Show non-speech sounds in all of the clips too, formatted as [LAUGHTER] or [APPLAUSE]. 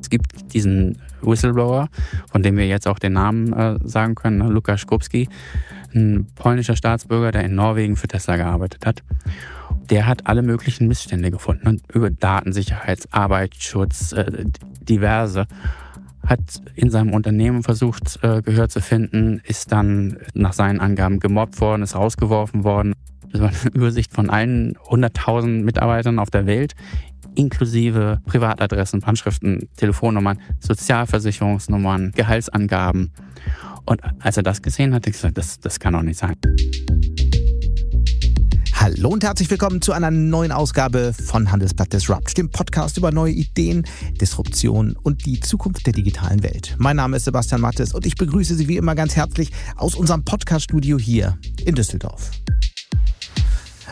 Es gibt diesen Whistleblower, von dem wir jetzt auch den Namen äh, sagen können, ne? Lukas Skrupski, ein polnischer Staatsbürger, der in Norwegen für Tesla gearbeitet hat. Der hat alle möglichen Missstände gefunden ne? über Datensicherheit, Arbeitsschutz, äh, diverse hat in seinem Unternehmen versucht, äh, Gehör zu finden, ist dann nach seinen Angaben gemobbt worden, ist rausgeworfen worden. Das war eine Übersicht von allen 100.000 Mitarbeitern auf der Welt, inklusive Privatadressen, Handschriften, Telefonnummern, Sozialversicherungsnummern, Gehaltsangaben. Und als er das gesehen hat, hat er gesagt, das, das kann doch nicht sein. Hallo und herzlich willkommen zu einer neuen Ausgabe von Handelsblatt Disrupt, dem Podcast über neue Ideen, Disruption und die Zukunft der digitalen Welt. Mein Name ist Sebastian Mattes und ich begrüße Sie wie immer ganz herzlich aus unserem Podcaststudio hier in Düsseldorf.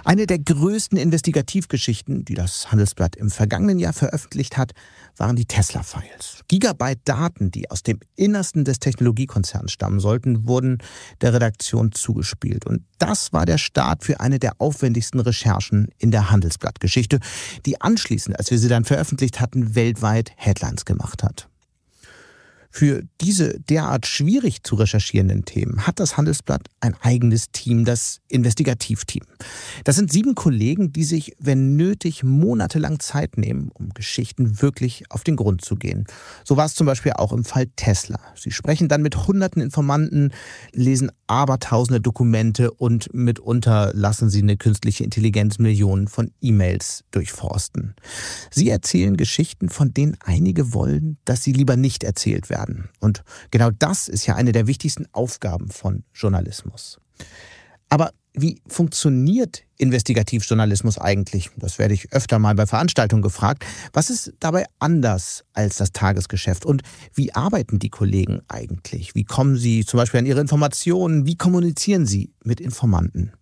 Eine der größten Investigativgeschichten, die das Handelsblatt im vergangenen Jahr veröffentlicht hat, waren die Tesla-Files. Gigabyte Daten, die aus dem Innersten des Technologiekonzerns stammen sollten, wurden der Redaktion zugespielt. Und das war der Start für eine der aufwendigsten Recherchen in der Handelsblattgeschichte, die anschließend, als wir sie dann veröffentlicht hatten, weltweit Headlines gemacht hat. Für diese derart schwierig zu recherchierenden Themen hat das Handelsblatt ein eigenes Team, das Investigativteam. Das sind sieben Kollegen, die sich, wenn nötig, monatelang Zeit nehmen, um Geschichten wirklich auf den Grund zu gehen. So war es zum Beispiel auch im Fall Tesla. Sie sprechen dann mit hunderten Informanten, lesen abertausende Dokumente und mitunter lassen sie eine künstliche Intelligenz Millionen von E-Mails durchforsten. Sie erzählen Geschichten, von denen einige wollen, dass sie lieber nicht erzählt werden. Und genau das ist ja eine der wichtigsten Aufgaben von Journalismus. Aber wie funktioniert Investigativjournalismus eigentlich? Das werde ich öfter mal bei Veranstaltungen gefragt. Was ist dabei anders als das Tagesgeschäft? Und wie arbeiten die Kollegen eigentlich? Wie kommen sie zum Beispiel an ihre Informationen? Wie kommunizieren sie mit Informanten?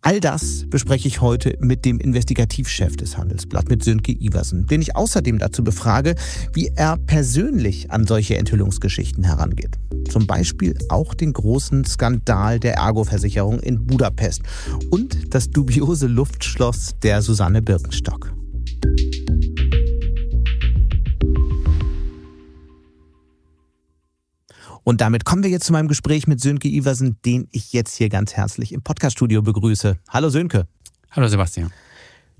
All das bespreche ich heute mit dem Investigativchef des Handelsblatt, mit Sönke Iversen, den ich außerdem dazu befrage, wie er persönlich an solche Enthüllungsgeschichten herangeht. Zum Beispiel auch den großen Skandal der Ergo-Versicherung in Budapest und das dubiose Luftschloss der Susanne Birkenstock. Und damit kommen wir jetzt zu meinem Gespräch mit Sönke Iversen, den ich jetzt hier ganz herzlich im Podcaststudio begrüße. Hallo Sönke. Hallo Sebastian.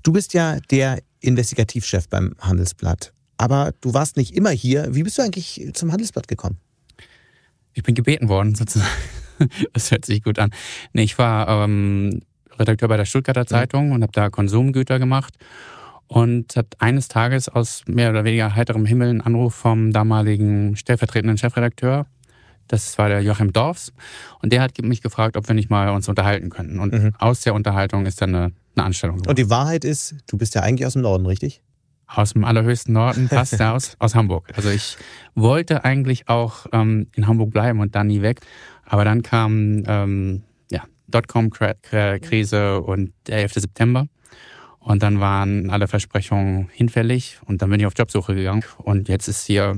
Du bist ja der Investigativchef beim Handelsblatt. Aber du warst nicht immer hier. Wie bist du eigentlich zum Handelsblatt gekommen? Ich bin gebeten worden, sozusagen. [LAUGHS] Das hört sich gut an. Nee, ich war ähm, Redakteur bei der Stuttgarter mhm. Zeitung und habe da Konsumgüter gemacht und hat eines Tages aus mehr oder weniger heiterem Himmel einen Anruf vom damaligen stellvertretenden Chefredakteur das war der Joachim Dorfs. Und der hat mich gefragt, ob wir nicht mal uns unterhalten könnten. Und mhm. aus der Unterhaltung ist dann eine, eine Anstellung. Geworden. Und die Wahrheit ist, du bist ja eigentlich aus dem Norden, richtig? Aus dem allerhöchsten Norden, fast aus, aus Hamburg. Also ich wollte eigentlich auch ähm, in Hamburg bleiben und dann nie weg. Aber dann kam ähm, ja, Dotcom-Krise und der 11. September. Und dann waren alle Versprechungen hinfällig und dann bin ich auf Jobsuche gegangen. Und jetzt ist hier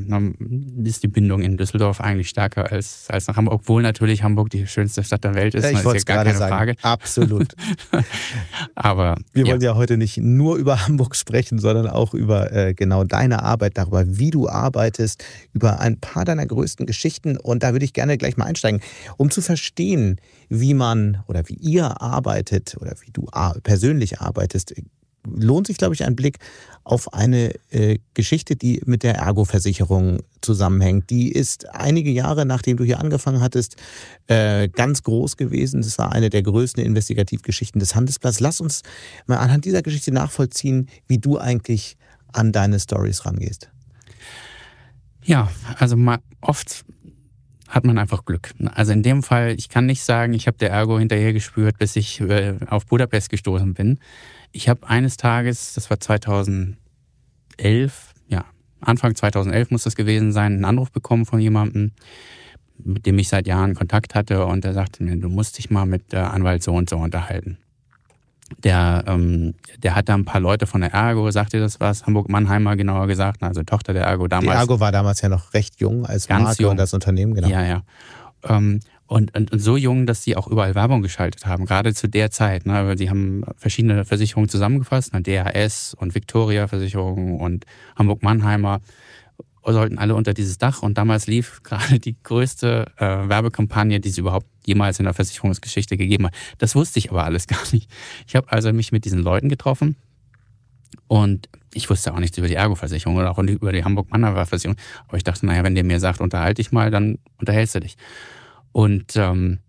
ist die Bindung in Düsseldorf eigentlich stärker als, als nach Hamburg, obwohl natürlich Hamburg die schönste Stadt der Welt ist. Ja, ich wollte es gerade sagen. Frage. Absolut. [LAUGHS] Aber wir ja. wollen ja heute nicht nur über Hamburg sprechen, sondern auch über äh, genau deine Arbeit, darüber, wie du arbeitest, über ein paar deiner größten Geschichten. Und da würde ich gerne gleich mal einsteigen, um zu verstehen, wie man oder wie ihr arbeitet oder wie du persönlich arbeitest lohnt sich, glaube ich, ein Blick auf eine äh, Geschichte, die mit der Ergo-Versicherung zusammenhängt. Die ist einige Jahre, nachdem du hier angefangen hattest, äh, ganz groß gewesen. Das war eine der größten Investigativgeschichten des Handelsblatts. Lass uns mal anhand dieser Geschichte nachvollziehen, wie du eigentlich an deine Stories rangehst. Ja, also mal oft hat man einfach Glück. Also in dem Fall, ich kann nicht sagen, ich habe der Ergo hinterher gespürt, bis ich äh, auf Budapest gestoßen bin. Ich habe eines Tages, das war 2011, ja, Anfang 2011 muss das gewesen sein, einen Anruf bekommen von jemandem, mit dem ich seit Jahren Kontakt hatte und der sagte mir, du musst dich mal mit der Anwalt so und so unterhalten. Der, ähm, der hat da ein paar Leute von der Ergo, sagt dir das was? Hamburg-Mannheimer genauer gesagt, also Tochter der Ergo damals. Die Ergo war damals ja noch recht jung als Ganz Marke jung. und als Unternehmen, genau. Ja, ja. Ähm, und, und, und so jung, dass sie auch überall Werbung geschaltet haben, gerade zu der Zeit. Ne? Sie haben verschiedene Versicherungen zusammengefasst, ne? DHS und Victoria Versicherung und Hamburg-Mannheimer. sollten alle unter dieses Dach und damals lief [LAUGHS] gerade die größte äh, Werbekampagne, die es überhaupt jemals in der Versicherungsgeschichte gegeben hat. Das wusste ich aber alles [LAUGHS] gar nicht. Ich habe also mich mit diesen Leuten getroffen und ich wusste auch nichts über die Ergo-Versicherung oder auch über die Hamburg-Mannerwehr-Versicherung. Aber ich dachte, naja, wenn der mir sagt, unterhalte dich mal, dann unterhältst du dich. Und ähm,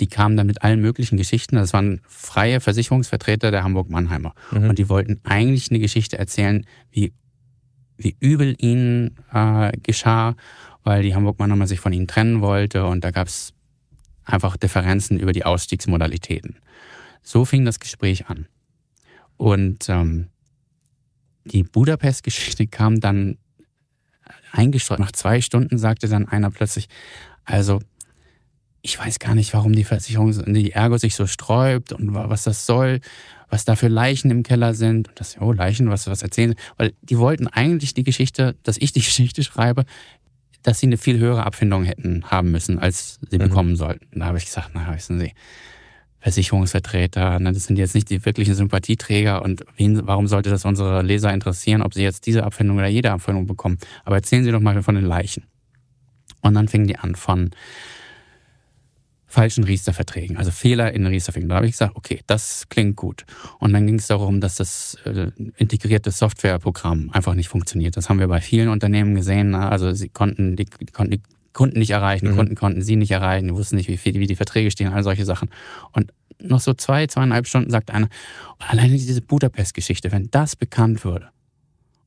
die kamen dann mit allen möglichen Geschichten. Das waren freie Versicherungsvertreter der Hamburg-Mannheimer. Mhm. Und die wollten eigentlich eine Geschichte erzählen, wie, wie übel ihnen äh, geschah, weil die Hamburg-Mannheimer sich von ihnen trennen wollte. Und da gab es einfach Differenzen über die Ausstiegsmodalitäten. So fing das Gespräch an. Und ähm, die Budapest-Geschichte kam dann eingestreut. Nach zwei Stunden sagte dann einer plötzlich, also ich weiß gar nicht, warum die Versicherung, die Ergo sich so sträubt und was das soll, was da für Leichen im Keller sind. Und das, oh, Leichen, was, was erzählen sie? Weil die wollten eigentlich die Geschichte, dass ich die [LAUGHS] Geschichte schreibe, dass sie eine viel höhere Abfindung hätten haben müssen, als sie mhm. bekommen sollten. Da habe ich gesagt, na, wissen Sie, Versicherungsvertreter, ne, das sind jetzt nicht die wirklichen Sympathieträger und wen, warum sollte das unsere Leser interessieren, ob sie jetzt diese Abfindung oder jede Abfindung bekommen. Aber erzählen Sie doch mal von den Leichen. Und dann fingen die an von falschen Riester-Verträgen, also Fehler in Riester-Verträgen. Da habe ich gesagt, okay, das klingt gut. Und dann ging es darum, dass das äh, integrierte Softwareprogramm einfach nicht funktioniert. Das haben wir bei vielen Unternehmen gesehen. Also sie konnten die, die konnten die Kunden nicht erreichen, die mhm. Kunden konnten sie nicht erreichen, die wussten nicht, wie, viel, wie die Verträge stehen, all solche Sachen. Und noch so zwei, zweieinhalb Stunden sagt einer, alleine diese Budapest-Geschichte, wenn das bekannt würde,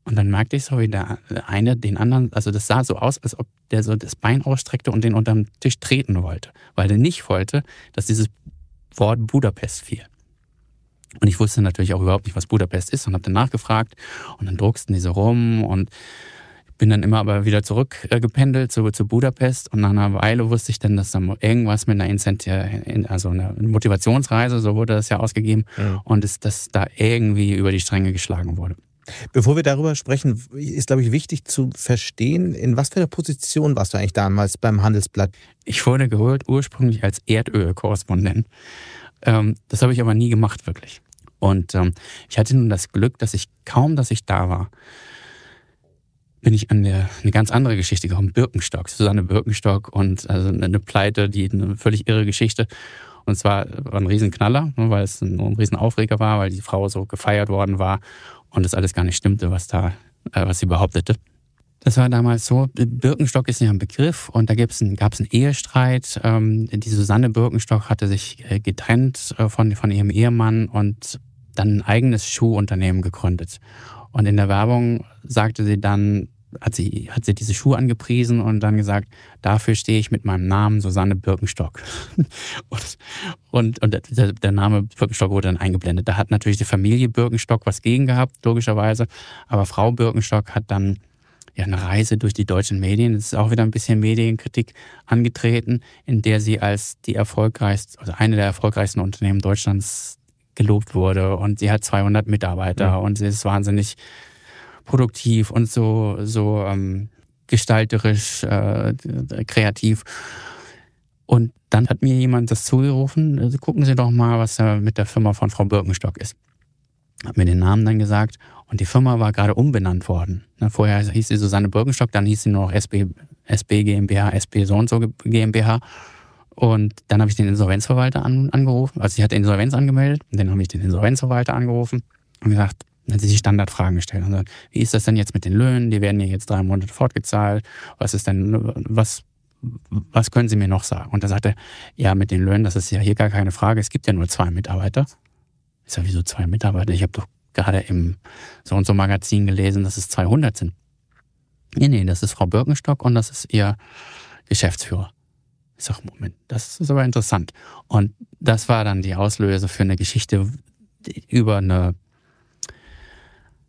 und dann merkte ich so, wie der eine den anderen, also das sah so aus, als ob der so das Bein ausstreckte und den unterm Tisch treten wollte, weil er nicht wollte, dass dieses Wort Budapest fiel. Und ich wusste natürlich auch überhaupt nicht, was Budapest ist und habe dann nachgefragt und dann drucksten die so rum und bin dann immer aber wieder zurückgependelt zu, zu Budapest und nach einer Weile wusste ich dann, dass da irgendwas mit einer Incentive, also einer Motivationsreise, so wurde das ja ausgegeben ja. und ist, dass da irgendwie über die Stränge geschlagen wurde. Bevor wir darüber sprechen, ist, glaube ich, wichtig zu verstehen, in was für einer Position warst du eigentlich damals beim Handelsblatt? Ich wurde geholt ursprünglich als Erdölkorrespondent. Ähm, das habe ich aber nie gemacht, wirklich. Und ähm, ich hatte nun das Glück, dass ich kaum, dass ich da war, bin ich an der, eine ganz andere Geschichte gekommen. Birkenstock, Susanne Birkenstock und also eine Pleite, die eine völlig irre Geschichte. Und zwar war ein Riesenknaller, ne, weil es ein, ein Riesenaufreger war, weil die Frau so gefeiert worden war und das alles gar nicht stimmte, was da, äh, was sie behauptete. Das war damals so, Birkenstock ist ja ein Begriff und da gab's einen, gab's einen Ehestreit. Ähm, die Susanne Birkenstock hatte sich äh, getrennt äh, von, von ihrem Ehemann und dann ein eigenes Schuhunternehmen gegründet. Und in der Werbung sagte sie dann, hat sie, hat sie diese Schuhe angepriesen und dann gesagt, dafür stehe ich mit meinem Namen Susanne Birkenstock. [LAUGHS] und, und, und der, der, Name Birkenstock wurde dann eingeblendet. Da hat natürlich die Familie Birkenstock was gegen gehabt, logischerweise. Aber Frau Birkenstock hat dann ja eine Reise durch die deutschen Medien, das ist auch wieder ein bisschen Medienkritik angetreten, in der sie als die erfolgreichste, also eine der erfolgreichsten Unternehmen Deutschlands gelobt wurde und sie hat 200 Mitarbeiter mhm. und sie ist wahnsinnig produktiv und so, so ähm, gestalterisch, äh, kreativ. Und dann hat mir jemand das zugerufen, also gucken Sie doch mal, was da mit der Firma von Frau Birkenstock ist. Hat mir den Namen dann gesagt und die Firma war gerade umbenannt worden. Ne, vorher hieß sie Susanne Birkenstock, dann hieß sie nur noch SB, SB GmbH, SB so und so GmbH. Und dann habe ich den Insolvenzverwalter an, angerufen. Also sie hat Insolvenz angemeldet. Und dann habe ich den Insolvenzverwalter angerufen und gesagt, dann hat sie die Standardfragen gestellt und gesagt, wie ist das denn jetzt mit den Löhnen? Die werden ja jetzt drei Monate fortgezahlt. Was ist denn, was, was können Sie mir noch sagen? Und da sagte er, ja, mit den Löhnen, das ist ja hier gar keine Frage. Es gibt ja nur zwei Mitarbeiter. Ich sage, wieso zwei Mitarbeiter? Ich habe doch gerade im so und so Magazin gelesen, dass es 200 sind. Nee, nee, das ist Frau Birkenstock und das ist ihr Geschäftsführer. Ich sage, Moment, das ist aber interessant. Und das war dann die Auslöse für eine Geschichte über eine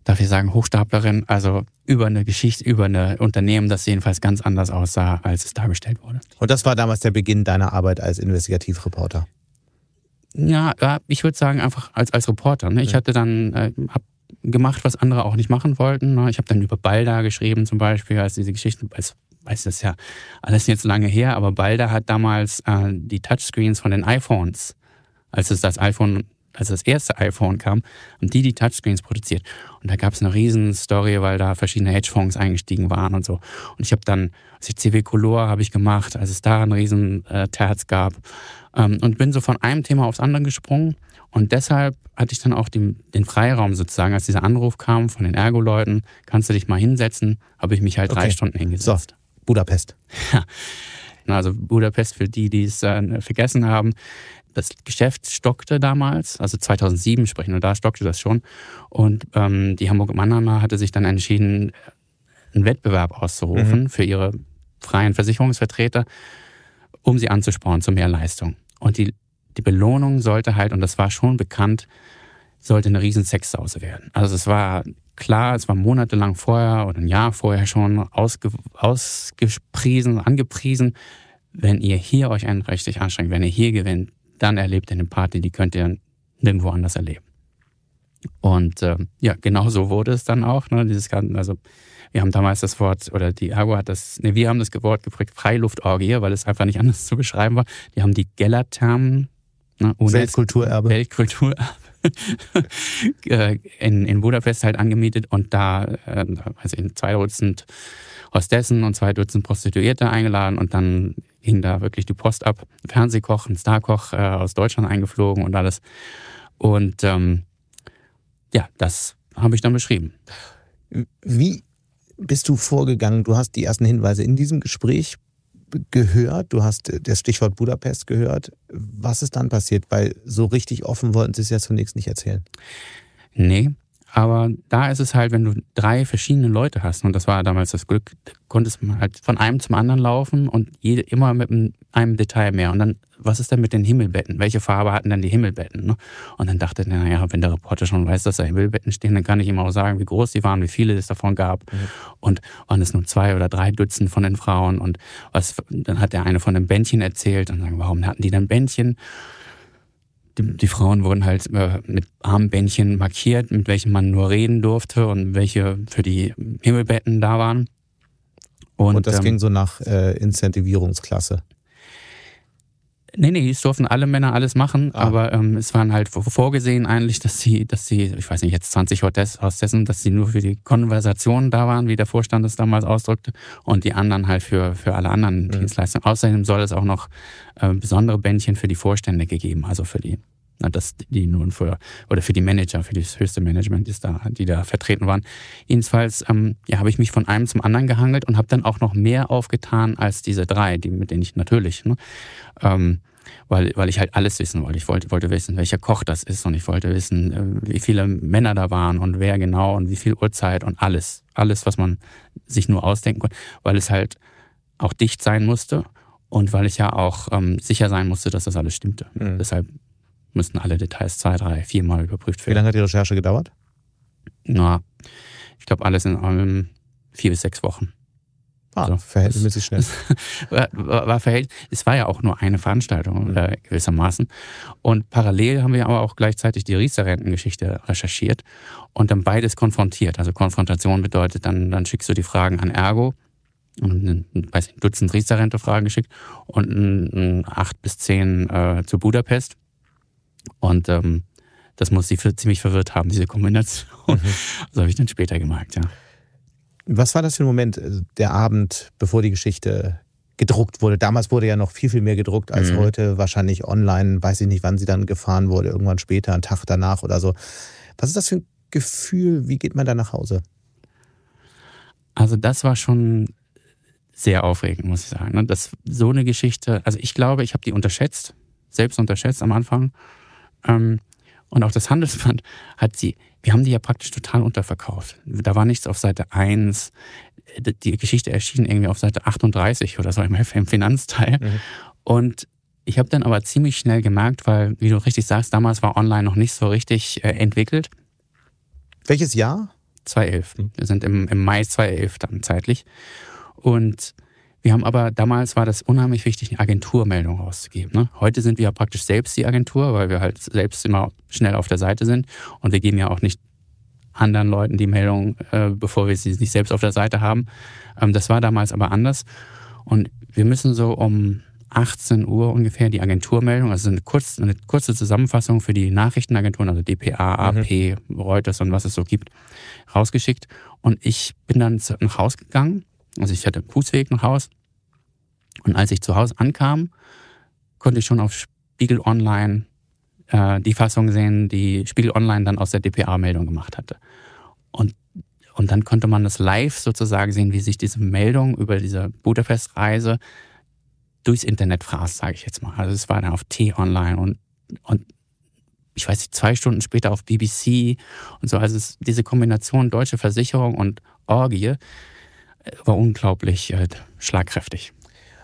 darf ich sagen, Hochstaplerin, also über eine Geschichte, über ein Unternehmen, das jedenfalls ganz anders aussah, als es dargestellt wurde. Und das war damals der Beginn deiner Arbeit als Investigativreporter? Ja, ich würde sagen, einfach als, als Reporter. Ne? Ich hatte dann, äh, gemacht, was andere auch nicht machen wollten. Ne? Ich habe dann über Balda geschrieben zum Beispiel, als diese Geschichte, als weiß das ja alles jetzt lange her, aber Balda hat damals äh, die Touchscreens von den iPhones, als es das iPhone als das erste iPhone kam, haben die die Touchscreens produziert. Und da gab es eine riesen Story, weil da verschiedene Hedgefonds eingestiegen waren und so. Und ich habe dann, also CW Color habe ich gemacht, als es da einen riesen äh, Terz gab. Ähm, und bin so von einem Thema aufs andere gesprungen. Und deshalb hatte ich dann auch den, den Freiraum sozusagen, als dieser Anruf kam von den Ergo-Leuten, kannst du dich mal hinsetzen, habe ich mich halt okay. drei Stunden hingesetzt. So, Budapest. [LAUGHS] Ja. Also Budapest für die, die es äh, vergessen haben. Das Geschäft stockte damals, also 2007 sprechen wir, da stockte das schon. Und ähm, die Hamburg Mannheimer hatte sich dann entschieden, einen Wettbewerb auszurufen mhm. für ihre freien Versicherungsvertreter, um sie anzusporen zu mehr Leistung. Und die, die Belohnung sollte halt, und das war schon bekannt, sollte eine riesen Sexsause werden. Also es war klar, es war monatelang vorher oder ein Jahr vorher schon ausge, ausgepriesen, angepriesen. Wenn ihr hier euch einen richtig anstrengt, wenn ihr hier gewinnt, dann erlebt ihr eine Party, die könnt ihr nirgendwo anders erleben. Und äh, ja, genau so wurde es dann auch. Ne? Dieses Ganze, also wir haben damals das Wort, oder die Ergo hat das, ne, wir haben das Wort geprägt, Freiluftorgie, weil es einfach nicht anders [LAUGHS] zu beschreiben war. Die haben die Gellerthermen, ne, Weltkulturerbe. Weltkulturerbe [LAUGHS] äh, in, in Budapest halt angemietet und da, äh, also in zwei Dutzend Hostessen und zwei Dutzend Prostituierte eingeladen und dann ging da wirklich die Post ab. Fernsehkoch, ein Starkoch äh, aus Deutschland eingeflogen und alles. Und ähm, ja, das habe ich dann beschrieben. Wie bist du vorgegangen? Du hast die ersten Hinweise in diesem Gespräch gehört, du hast das Stichwort Budapest gehört. Was ist dann passiert? Weil so richtig offen wollten sie es ja zunächst nicht erzählen. Nee, aber da ist es halt, wenn du drei verschiedene Leute hast, und das war damals das Glück, konntest man halt von einem zum anderen laufen und jede, immer mit einem Detail mehr. Und dann, was ist denn mit den Himmelbetten? Welche Farbe hatten denn die Himmelbetten? Ne? Und dann dachte ich, naja, wenn der Reporter schon weiß, dass da Himmelbetten stehen, dann kann ich ihm auch sagen, wie groß die waren, wie viele es davon gab. Mhm. Und waren es nur zwei oder drei Dutzend von den Frauen? Und was, dann hat der eine von einem Bändchen erzählt und sagen, warum hatten die dann Bändchen? Die, die Frauen wurden halt äh, mit Armbändchen markiert, mit welchen man nur reden durfte und welche für die Himmelbetten da waren. Und, und das ähm, ging so nach äh, Incentivierungsklasse. Nee, nee, es durften alle Männer alles machen, ah. aber ähm, es waren halt vorgesehen eigentlich, dass sie, dass sie, ich weiß nicht, jetzt 20 Hostessen, dass sie nur für die Konversation da waren, wie der Vorstand es damals ausdrückte, und die anderen halt für, für alle anderen mhm. Dienstleistungen. Außerdem soll es auch noch äh, besondere Bändchen für die Vorstände gegeben, also für die, na, das, die nun für, oder für die Manager, für das höchste Management, die da, die da vertreten waren. Jedenfalls, ähm, ja, habe ich mich von einem zum anderen gehangelt und habe dann auch noch mehr aufgetan als diese drei, die, mit denen ich natürlich, ne, ähm, weil, weil ich halt alles wissen wollte. Ich wollte, wollte wissen, welcher Koch das ist und ich wollte wissen, äh, wie viele Männer da waren und wer genau und wie viel Uhrzeit und alles. Alles, was man sich nur ausdenken konnte, weil es halt auch dicht sein musste und weil ich ja auch ähm, sicher sein musste, dass das alles stimmte. Mhm. Deshalb müssten alle Details zwei, drei, viermal überprüft werden. Wie lange hat die Recherche gedauert? Na, ich glaube alles in allem vier bis sechs Wochen. Ah, so, verhältnismäßig schnell. [LAUGHS] war, war, war verhält, es war ja auch nur eine Veranstaltung mhm. äh, gewissermaßen. Und parallel haben wir aber auch gleichzeitig die Riester-Rentengeschichte recherchiert und dann beides konfrontiert. Also Konfrontation bedeutet, dann, dann schickst du die Fragen an Ergo und ein, weiß nicht, ein Dutzend Riester-Rente-Fragen geschickt und ein, ein acht bis zehn äh, zu Budapest. Und ähm, das muss sie für, ziemlich verwirrt haben, diese Kombination. Mhm. [LAUGHS] Das habe ich dann später gemerkt, ja. Was war das für ein Moment, äh, der Abend, bevor die Geschichte gedruckt wurde? Damals wurde ja noch viel, viel mehr gedruckt als mhm. heute. Wahrscheinlich online, weiß ich nicht, wann sie dann gefahren wurde, irgendwann später, einen Tag danach oder so. Was ist das für ein Gefühl? Wie geht man da nach Hause? Also das war schon sehr aufregend, muss ich sagen. Ne? Das, so eine Geschichte, also ich glaube, ich habe die unterschätzt, selbst unterschätzt am Anfang. Ähm, und auch das Handelsblatt hat sie, wir haben die ja praktisch total unterverkauft. Da war nichts auf Seite 1. Die Geschichte erschien irgendwie auf Seite 38 oder so im Finanzteil. Mhm. Und ich habe dann aber ziemlich schnell gemerkt, weil, wie du richtig sagst, damals war online noch nicht so richtig äh, entwickelt. Welches Jahr? 2011. Mhm. Wir sind im, im Mai 2011 dann zeitlich. Und wir haben aber, damals war das unheimlich wichtig, eine Agenturmeldung rauszugeben. Ne? Heute sind wir ja praktisch selbst die Agentur, weil wir halt selbst immer schnell auf der Seite sind. Und wir geben ja auch nicht anderen Leuten die Meldung, äh, bevor wir sie nicht selbst auf der Seite haben. Ähm, das war damals aber anders. Und wir müssen so um 18 Uhr ungefähr die Agenturmeldung, also eine, kurz, eine kurze Zusammenfassung für die Nachrichtenagenturen, also DPA, AP, mhm. Reuters und was es so gibt, rausgeschickt. Und ich bin dann nach Hause gegangen. Also ich hatte einen Fußweg nach Haus. Und als ich zu Hause ankam, konnte ich schon auf Spiegel Online äh, die Fassung sehen, die Spiegel Online dann aus der DPA-Meldung gemacht hatte. Und, und dann konnte man das live sozusagen sehen, wie sich diese Meldung über diese Budapest-Reise durchs Internet fraß, sage ich jetzt mal. Also es war dann auf T-Online und, und ich weiß nicht, zwei Stunden später auf BBC und so. Also es, diese Kombination deutsche Versicherung und Orgie war unglaublich äh, schlagkräftig.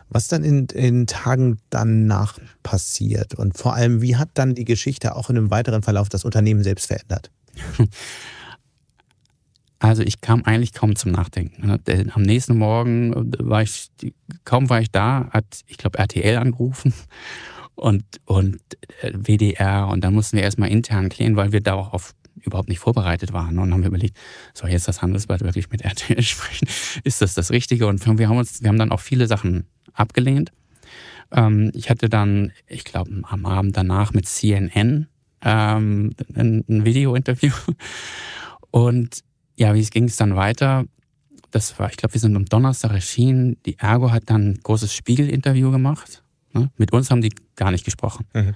Was dann in, in Tagen danach passiert und vor allem, wie hat dann die Geschichte auch in einem weiteren Verlauf das Unternehmen selbst verändert? [LAUGHS] Also ich kam eigentlich kaum zum Nachdenken. Ne? Am nächsten Morgen war ich, kaum war ich da, hat, ich glaube, RTL angerufen [LAUGHS] und, und äh, WDR und dann mussten wir erstmal intern klären, weil wir da auch auf überhaupt nicht vorbereitet waren und haben wir überlegt, soll jetzt das Handelsblatt wirklich mit [LAUGHS] RTL sprechen? Ist das das Richtige? Und wir haben uns, wir haben dann auch viele Sachen abgelehnt. Ähm, ich hatte dann, ich glaube, am Abend danach mit CNN ähm, ein, ein Video-Interview und ja, wie ging es dann weiter? Das war, ich glaube, wir sind am Donnerstag erschienen. Die Ergo hat dann ein großes Spiegel-Interview gemacht. Ne? Mit uns haben die gar nicht gesprochen. Mhm.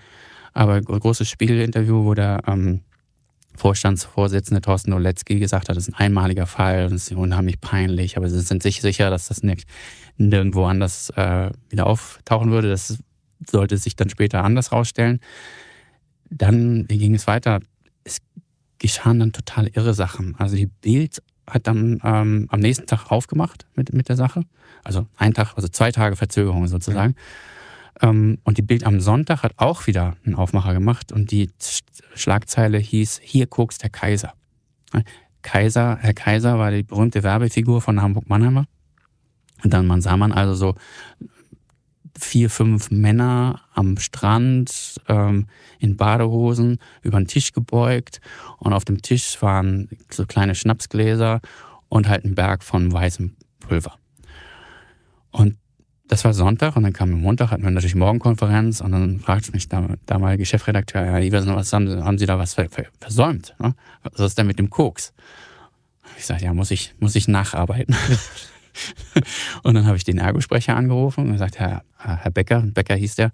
Aber ein großes Spiegel-Interview, wo der ähm, Vorstandsvorsitzende Thorsten Oletzky gesagt hat, das ist ein einmaliger Fall und es ist unheimlich peinlich, aber sie sind sich sicher, dass das nicht nirgendwo anders äh, wieder auftauchen würde. Das sollte sich dann später anders rausstellen. Dann, wie ging es weiter? Es geschahen dann total irre Sachen. Also die Bild hat dann ähm, am nächsten Tag aufgemacht mit, mit der Sache. Also ein Tag, also zwei Tage Verzögerung sozusagen. Ja. Ähm, und die Bild am Sonntag hat auch wieder einen Aufmacher gemacht und die Schlagzeile hieß, hier guckst der Kaiser. Kaiser, Herr Kaiser war die berühmte Werbefigur von Hamburg-Mannheimer. Und dann man sah man also so vier, fünf Männer am Strand ähm, in Badehosen über den Tisch gebeugt und auf dem Tisch waren so kleine Schnapsgläser und halt ein Berg von weißem Pulver. Und das war Sonntag und dann kam Montag, hatten wir natürlich Morgenkonferenz und dann fragte mich der damalige Chefredakteur, Herr Iversen, was haben, Sie, haben Sie da was versäumt? Ne? Was ist denn mit dem Koks? Ich sagte, ja, muss ich, muss ich nacharbeiten. [LAUGHS] und dann habe ich den Ergosprecher angerufen und gesagt, Herr, Herr Becker, Becker hieß der,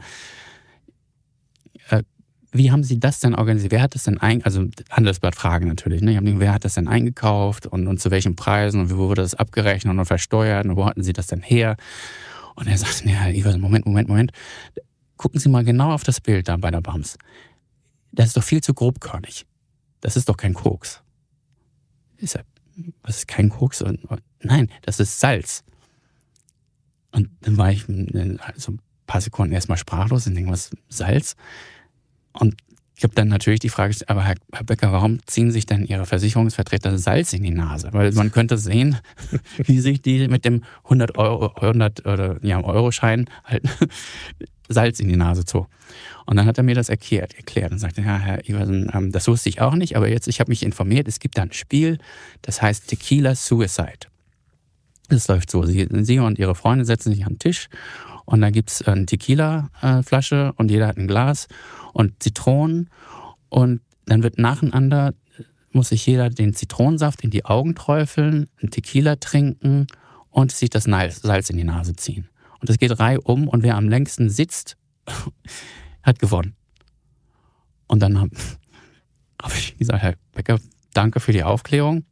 äh, wie haben Sie das denn organisiert? Wer hat das denn ein, also Handelsblatt Fragen natürlich, ne? Ich habe wer hat das denn eingekauft und, und zu welchen Preisen und wie wurde das abgerechnet und versteuert und wo hatten Sie das denn her? Und er sagte, nee, Herr Iversen, Moment, Moment, Moment. Gucken Sie mal genau auf das Bild da bei der BAMS. Das ist doch viel zu grobkörnig. Das ist doch kein Koks. Ist er, was ist kein Koks? Nein, das ist Salz. Und dann war ich so ein paar Sekunden erstmal sprachlos und denke, was Salz? Und ich habe dann natürlich die Frage aber Herr, Herr Becker, warum ziehen sich denn Ihre Versicherungsvertreter Salz in die Nase? Weil man könnte sehen, [LAUGHS] wie sich die mit dem 100 Euro, 100 oder ja, Euro Schein halt [LAUGHS] Salz in die Nase zog. Und dann hat er mir das erklärt, erklärt und sagte, ja, Herr Iversen, ähm, das wusste ich auch nicht, aber jetzt, ich habe mich informiert, es gibt da ein Spiel, das heißt Tequila Suicide. Es läuft so, Sie, Sie und Ihre Freunde setzen sich am Tisch und da gibt's eine Tequila-Flasche und jeder hat ein Glas und Zitronen und dann wird nacheinander, muss sich jeder den Zitronensaft in die Augen träufeln, ein Tequila trinken und sich das Salz in die Nase ziehen. Und das geht reihum und wer am längsten sitzt, [LAUGHS] hat gewonnen. Und dann habe [LAUGHS] hab ich gesagt, Herr Becker, danke für die Aufklärung.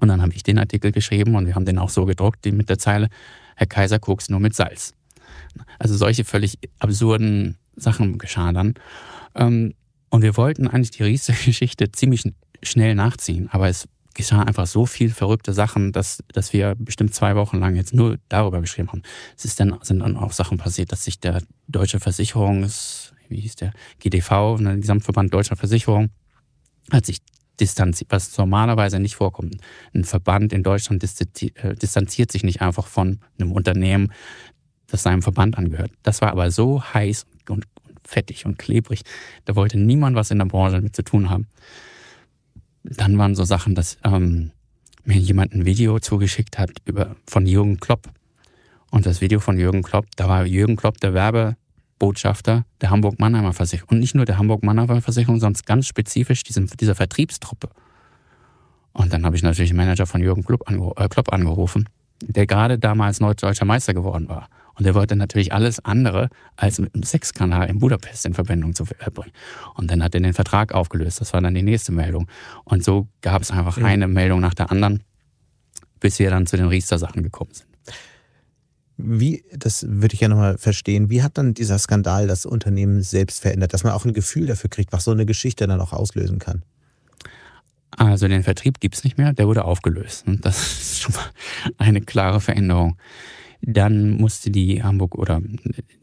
Und dann habe ich den Artikel geschrieben und wir haben den auch so gedruckt, die mit der Zeile, Herr Kaiser koks nur mit Salz. Also solche völlig absurden Sachen geschahen dann. Ähm, und wir wollten eigentlich die Riester-Geschichte ziemlich schnell nachziehen, aber es geschah einfach so viel verrückte Sachen, dass, dass wir bestimmt zwei Wochen lang jetzt nur darüber geschrieben haben. Es ist dann, sind dann auch Sachen passiert, dass sich der Deutsche Versicherungs, wie hieß der, GDV, der Gesamtverband Deutscher Versicherung, hat sich distanziert, was normalerweise nicht vorkommt. Ein Verband in Deutschland äh, distanziert sich nicht einfach von einem Unternehmen, das seinem Verband angehört. Das war aber so heiß und fettig und klebrig. Da wollte niemand was in der Branche damit zu tun haben. Dann waren so Sachen, dass ähm, mir jemand ein Video zugeschickt hat über, von Jürgen Klopp. Und das Video von Jürgen Klopp, da war Jürgen Klopp der Werbebotschafter der Hamburg-Mannheimer Versicherung. Und nicht nur der Hamburg-Mannheimer Versicherung, sondern ganz spezifisch diesem, dieser Vertriebstruppe. Und dann habe ich natürlich den Manager von Jürgen Klopp, äh, angerufen, der gerade damals deutscher Meister geworden war. Und der wollte natürlich alles andere als mit einem Sexkanal in Budapest in Verbindung zu bringen. Und dann hat er den Vertrag aufgelöst. Das war dann die nächste Meldung. Und so gab es einfach eine Meldung nach der anderen, bis wir dann zu den Riester-Sachen gekommen sind. Wie, das würde ich ja nochmal verstehen, wie hat dann dieser Skandal das Unternehmen selbst verändert, dass man auch ein Gefühl dafür kriegt, was so eine Geschichte dann auch auslösen kann? Also den Vertrieb gibt's nicht mehr, der wurde aufgelöst. Und das [LAUGHS] ist schon mal eine klare Veränderung. Dann musste die Hamburg oder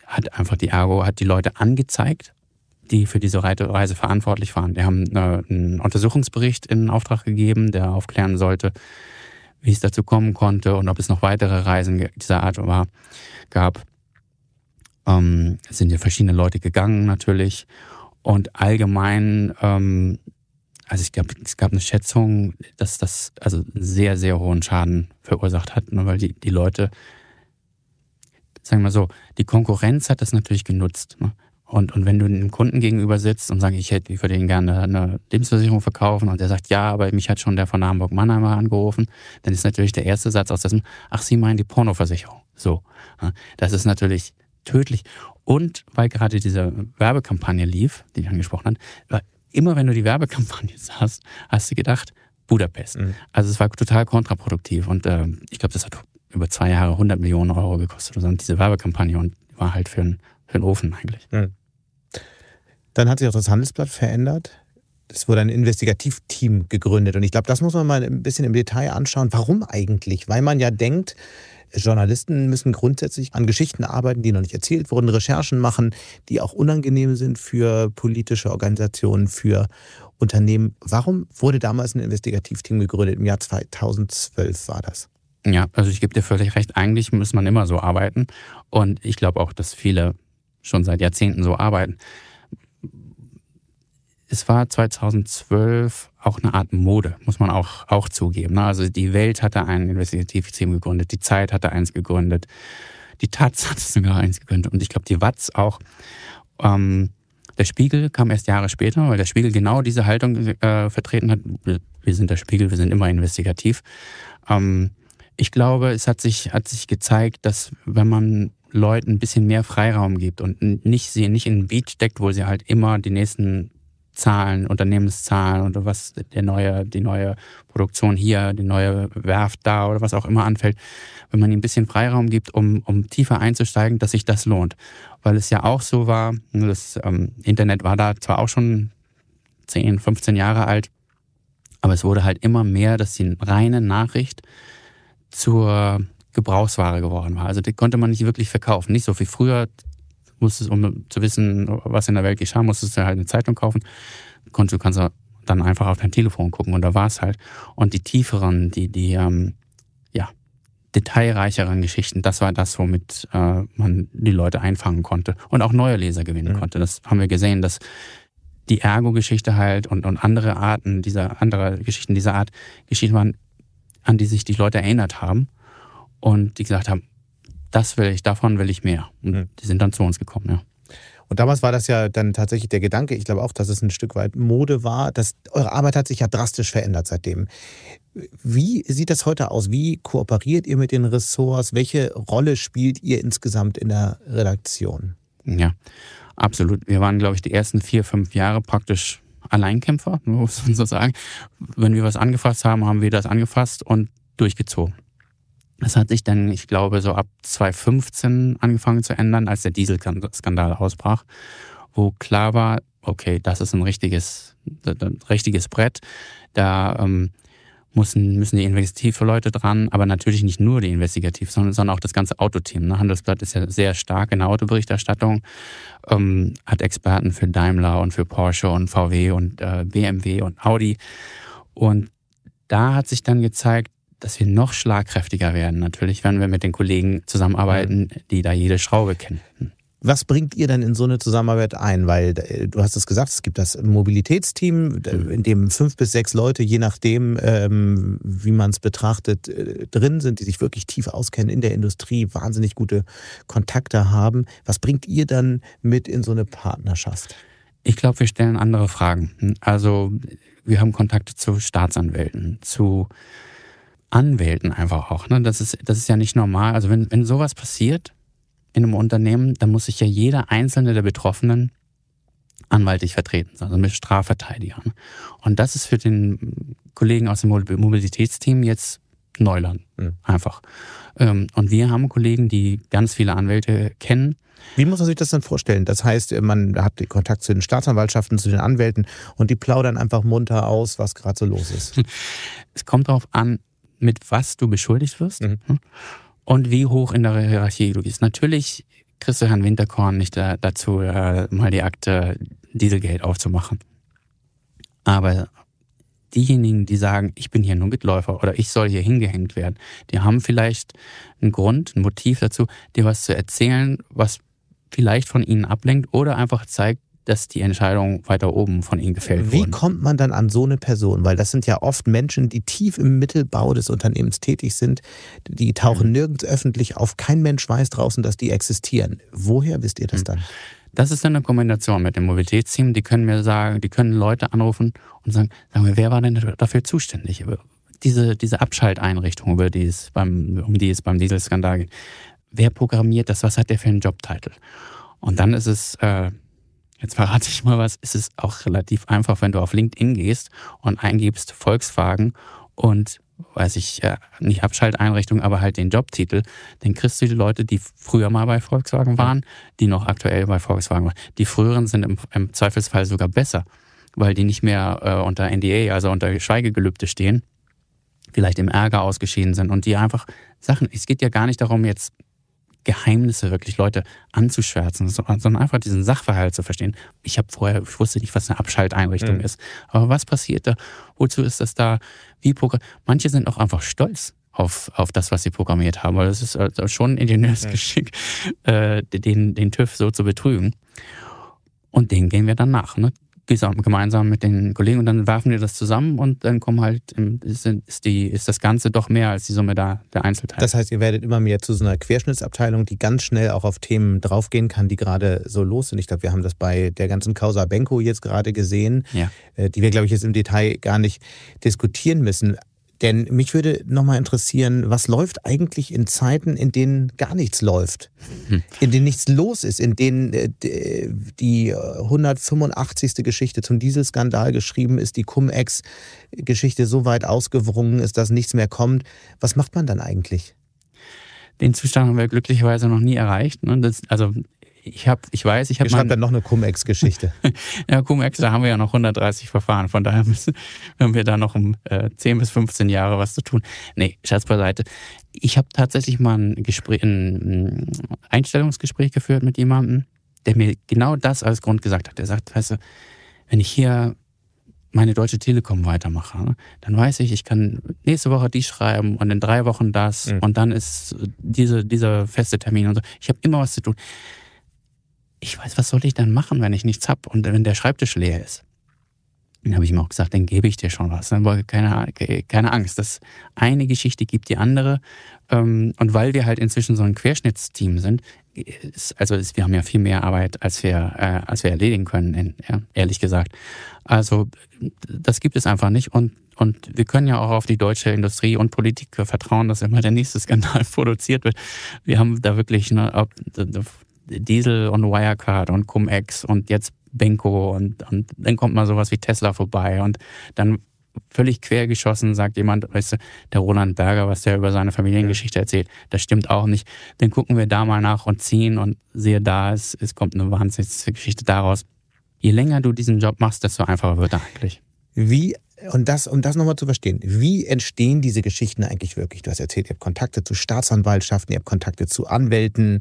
hat einfach die Ergo, hat die Leute angezeigt, die für diese Reise verantwortlich waren. Die haben äh, einen Untersuchungsbericht in Auftrag gegeben, der aufklären sollte, wie es dazu kommen konnte und ob es noch weitere Reisen dieser Art war, gab. Ähm, es sind ja verschiedene Leute gegangen natürlich. Und allgemein, ähm, also ich glaube, es gab eine Schätzung, dass das also sehr, sehr hohen Schaden verursacht hat, ne, weil die, die Leute, sagen wir so, die Konkurrenz hat das natürlich genutzt. Ne? Und, und wenn du einem Kunden gegenüber sitzt und sagst, ich hätte, ich würde Ihnen gerne eine Lebensversicherung verkaufen und der sagt, ja, aber mich hat schon der von Hamburg Mannheimer angerufen, dann ist natürlich der erste Satz aus dessen, ach, Sie meinen die Pornoversicherung. So. Das ist natürlich tödlich. Und weil gerade diese Werbekampagne lief, die ich angesprochen habe, immer wenn du die Werbekampagne [LAUGHS] sahst, hast du gedacht, Budapest. Mhm. Also es war total kontraproduktiv und äh, ich glaube, das hat über zwei Jahre 100 Millionen Euro gekostet, also diese Werbekampagne und war halt für einen für den Ofen eigentlich. Mhm. Dann hat sich auch das Handelsblatt verändert. Es wurde ein Investigativteam gegründet. Und ich glaube, das muss man mal ein bisschen im Detail anschauen. Warum eigentlich? Weil man ja denkt, Journalisten müssen grundsätzlich an Geschichten arbeiten, die noch nicht erzählt wurden, Recherchen machen, die auch unangenehm sind für politische Organisationen, für Unternehmen. Warum wurde damals ein Investigativteam gegründet? Im Jahr 2012 war das. Ja, also ich gebe dir völlig recht. Eigentlich muss man immer so arbeiten. Und ich glaube auch, dass viele schon seit Jahrzehnten so arbeiten. Es war 2012 auch eine Art Mode, muss man auch, auch zugeben. Ne? Also die Welt hatte ein Investigativteam gegründet, die Zeit hatte eins gegründet, die Taz [LAUGHS] hat sogar eins gegründet und ich glaube die Watz auch. Ähm, der Spiegel kam erst Jahre später, weil der Spiegel genau diese Haltung äh, vertreten hat. Wir sind der Spiegel, wir sind immer investigativ. Ähm, ich glaube, es hat sich, hat sich gezeigt, dass wenn man Leuten ein bisschen mehr Freiraum gibt und nicht sie nicht in ein Beat steckt, wo sie halt immer die nächsten Zahlen, Unternehmenszahlen oder was der neue, die neue Produktion hier, die neue Werft da oder was auch immer anfällt, wenn man ihnen ein bisschen Freiraum gibt, um, um tiefer einzusteigen, dass sich das lohnt. Weil es ja auch so war, das ähm, Internet war da zwar auch schon 10, 15 Jahre alt, aber es wurde halt immer mehr, dass die reine Nachricht zur Gebrauchsware geworden war. Also die konnte man nicht wirklich verkaufen. Nicht so wie früher, musstest, um zu wissen, was in der Welt geschah, musstest du halt eine Zeitung kaufen. Konntest, du kannst dann einfach auf dein Telefon gucken und da war es halt. Und die tieferen, die, die, ähm, ja, detailreicheren Geschichten, das war das, womit äh, man die Leute einfangen konnte und auch neue Leser gewinnen mhm. konnte. Das haben wir gesehen, dass die Ergo-Geschichte halt und, und andere Arten dieser, andere Geschichten dieser Art Geschichten waren, an die sich die Leute erinnert haben und die gesagt haben, das will ich, davon will ich mehr. Und mhm. die sind dann zu uns gekommen, ja. Und damals war das ja dann tatsächlich der Gedanke, ich glaube auch, dass es ein Stück weit Mode war. Dass, eure Arbeit hat sich ja drastisch verändert seitdem. Wie sieht das heute aus? Wie kooperiert ihr mit den Ressorts? Welche Rolle spielt ihr insgesamt in der Redaktion? Ja, absolut. Wir waren, glaube ich, die ersten vier, fünf Jahre praktisch Alleinkämpfer, [LAUGHS] muss man so sagen. Wenn wir was angefasst haben, haben wir das angefasst und durchgezogen. Das hat sich dann, ich glaube, so ab 2015 angefangen zu ändern, als der Dieselskandal ausbrach, wo klar war, okay, das ist ein richtiges, ein richtiges Brett. Da ähm, müssen, müssen die Investigativleute dran, aber natürlich nicht nur die Investigativ, sondern, sondern auch das ganze Autoteam. Ne? Handelsblatt ist ja sehr stark in der Autoberichterstattung, ähm, hat Experten für Daimler und für Porsche und VW und äh, BMW und Audi. Und da hat sich dann gezeigt, dass wir noch schlagkräftiger werden, natürlich, wenn wir mit den Kollegen zusammenarbeiten, die da jede Schraube kennen. Was bringt ihr denn in so eine Zusammenarbeit ein? Weil äh, du hast es gesagt, es gibt das Mobilitätsteam, mhm. in dem fünf bis sechs Leute, je nachdem, ähm, wie man es betrachtet, äh, drin sind, die sich wirklich tief auskennen in der Industrie, wahnsinnig gute Kontakte haben. Was bringt ihr dann mit in so eine Partnerschaft? Ich glaube, wir stellen andere Fragen. Also wir haben Kontakte zu Staatsanwälten, zu Anwälten einfach auch. Ne? Das, ist, das ist ja nicht normal. Also wenn, wenn sowas passiert in einem Unternehmen, dann muss sich ja jeder einzelne der Betroffenen anwaltlich vertreten, also mit Strafverteidigern. Und das ist für den Kollegen aus dem Mobilitätsteam jetzt Neuland. Mhm. Einfach. Ähm, und wir haben Kollegen, die ganz viele Anwälte kennen wie muss man sich das dann vorstellen? Das heißt, man hat den Kontakt zu den Staatsanwaltschaften, zu den Anwälten und die plaudern einfach munter aus, was gerade so los ist. [LAUGHS] Es kommt darauf an, mit was du beschuldigt wirst mhm. Und wie hoch in der Hierarchie du gehst. Natürlich kriegst du Herrn Winterkorn nicht da, dazu, äh, mal die Akte Dieselgate aufzumachen. Aber diejenigen, die sagen, ich bin hier nur Mitläufer oder ich soll hier hingehängt werden, die haben vielleicht einen Grund, ein Motiv dazu, dir was zu erzählen, was vielleicht von ihnen ablenkt oder einfach zeigt, dass die Entscheidung weiter oben von ihnen gefällt wurde. Wie kommt man dann an so eine Person? Weil das sind ja oft Menschen, die tief im Mittelbau des Unternehmens tätig sind. Die tauchen mhm. nirgends öffentlich auf. Kein Mensch weiß draußen, dass die existieren. Woher wisst ihr das mhm. dann? Das ist dann eine Kombination mit dem Mobilitätsteam. Die können mir sagen, die können Leute anrufen und sagen, sagen wir, wer war denn dafür zuständig? Diese, diese Abschalteinrichtung, über die es beim, um die es beim Dieselskandal geht wer programmiert das, was hat der für einen Jobtitel? Und dann ist es, äh, jetzt verrate ich mal was, ist es auch relativ einfach, wenn du auf LinkedIn gehst und eingibst Volkswagen und weiß ich, äh, nicht Abschalteinrichtung, aber halt den Jobtitel, dann kriegst du die Leute, die früher mal bei Volkswagen waren, die noch aktuell bei Volkswagen waren. Die früheren sind im, im Zweifelsfall sogar besser, weil die nicht mehr äh, unter NDA, also unter Schweigegelübde stehen, vielleicht im Ärger ausgeschieden sind und die einfach Sachen, es geht ja gar nicht darum, jetzt Geheimnisse wirklich Leute anzuschwärzen, sondern einfach diesen Sachverhalt zu verstehen. Ich habe vorher, ich wusste nicht, was eine Abschalteinrichtung mhm. ist. Aber was passiert da? Wozu ist das da? Wie Manche sind auch einfach stolz auf, auf das, was sie programmiert haben, weil es ist also schon ein Ingenieursgeschick, mhm. äh, den, den TÜV so zu betrügen. Und den gehen wir dann nach. Ne? Gemeinsam mit den Kollegen und dann werfen wir das zusammen und dann kommen halt, ist, die, ist das Ganze doch mehr als die Summe da, der Einzelteile. Das heißt, ihr werdet immer mehr zu so einer Querschnittsabteilung, die ganz schnell auch auf Themen draufgehen kann, die gerade so los sind. Ich glaube, wir haben das bei der ganzen Causa Benko jetzt gerade gesehen, ja. Äh, die wir, glaube ich, jetzt im Detail gar nicht diskutieren müssen. Denn mich würde nochmal interessieren, was läuft eigentlich in Zeiten, in denen gar nichts läuft, hm. in denen nichts los ist, in denen äh, die 185. Geschichte zum Dieselskandal geschrieben ist, die Cum-Ex-Geschichte so weit ausgewrungen ist, dass nichts mehr kommt. Was macht man dann eigentlich? Den Zustand haben wir glücklicherweise noch nie erreicht. Ne? Das, also ich habe, ich weiß, ich habe. schreibt dann noch eine Cum-Ex-Geschichte. [LAUGHS] ja, Cum-Ex, da haben wir ja noch 130 Verfahren. Von daher müssen, haben wir da noch um äh, 10 bis 15 Jahre was zu tun. Nee, Scherz beiseite. Ich habe tatsächlich mal ein, Gespräch, ein Einstellungsgespräch geführt mit jemandem, der mir genau das als Grund gesagt hat. Der sagt, weißt du, wenn ich hier meine Deutsche Telekom weitermache, ne, dann weiß ich, ich kann nächste Woche die schreiben und in drei Wochen das mhm. und dann ist diese, dieser feste Termin und so. Ich habe immer was zu tun ich weiß, was soll ich dann machen, wenn ich nichts hab und wenn der Schreibtisch leer ist? Dann habe ich ihm auch gesagt, dann gebe ich dir schon was. Dann war keine, keine Angst. Das eine Geschichte gibt die andere. Ähm, und weil wir halt inzwischen so ein Querschnittsteam sind, also wir haben ja viel mehr Arbeit, als wir, äh, als wir erledigen können, ehrlich gesagt. Also das gibt es einfach nicht. Und, und wir können ja auch auf die deutsche Industrie und Politik vertrauen, dass immer der nächste Skandal [LAUGHS] produziert wird. Wir haben da wirklich, ne, Diesel und Wirecard und Cum-Ex und jetzt Benko und, und dann kommt mal sowas wie Tesla vorbei und dann völlig quergeschossen sagt jemand, weißt du, der Roland Berger, was der über seine Familiengeschichte erzählt, das stimmt auch nicht. Dann gucken wir da mal nach und ziehen und sehe da, es, es kommt eine Wahnsinnsgeschichte daraus. Je länger du diesen Job machst, desto einfacher wird er eigentlich. Wie und das, um das nochmal zu verstehen, wie entstehen diese Geschichten eigentlich wirklich? Du hast erzählt, ihr habt Kontakte zu Staatsanwaltschaften, ihr habt Kontakte zu Anwälten.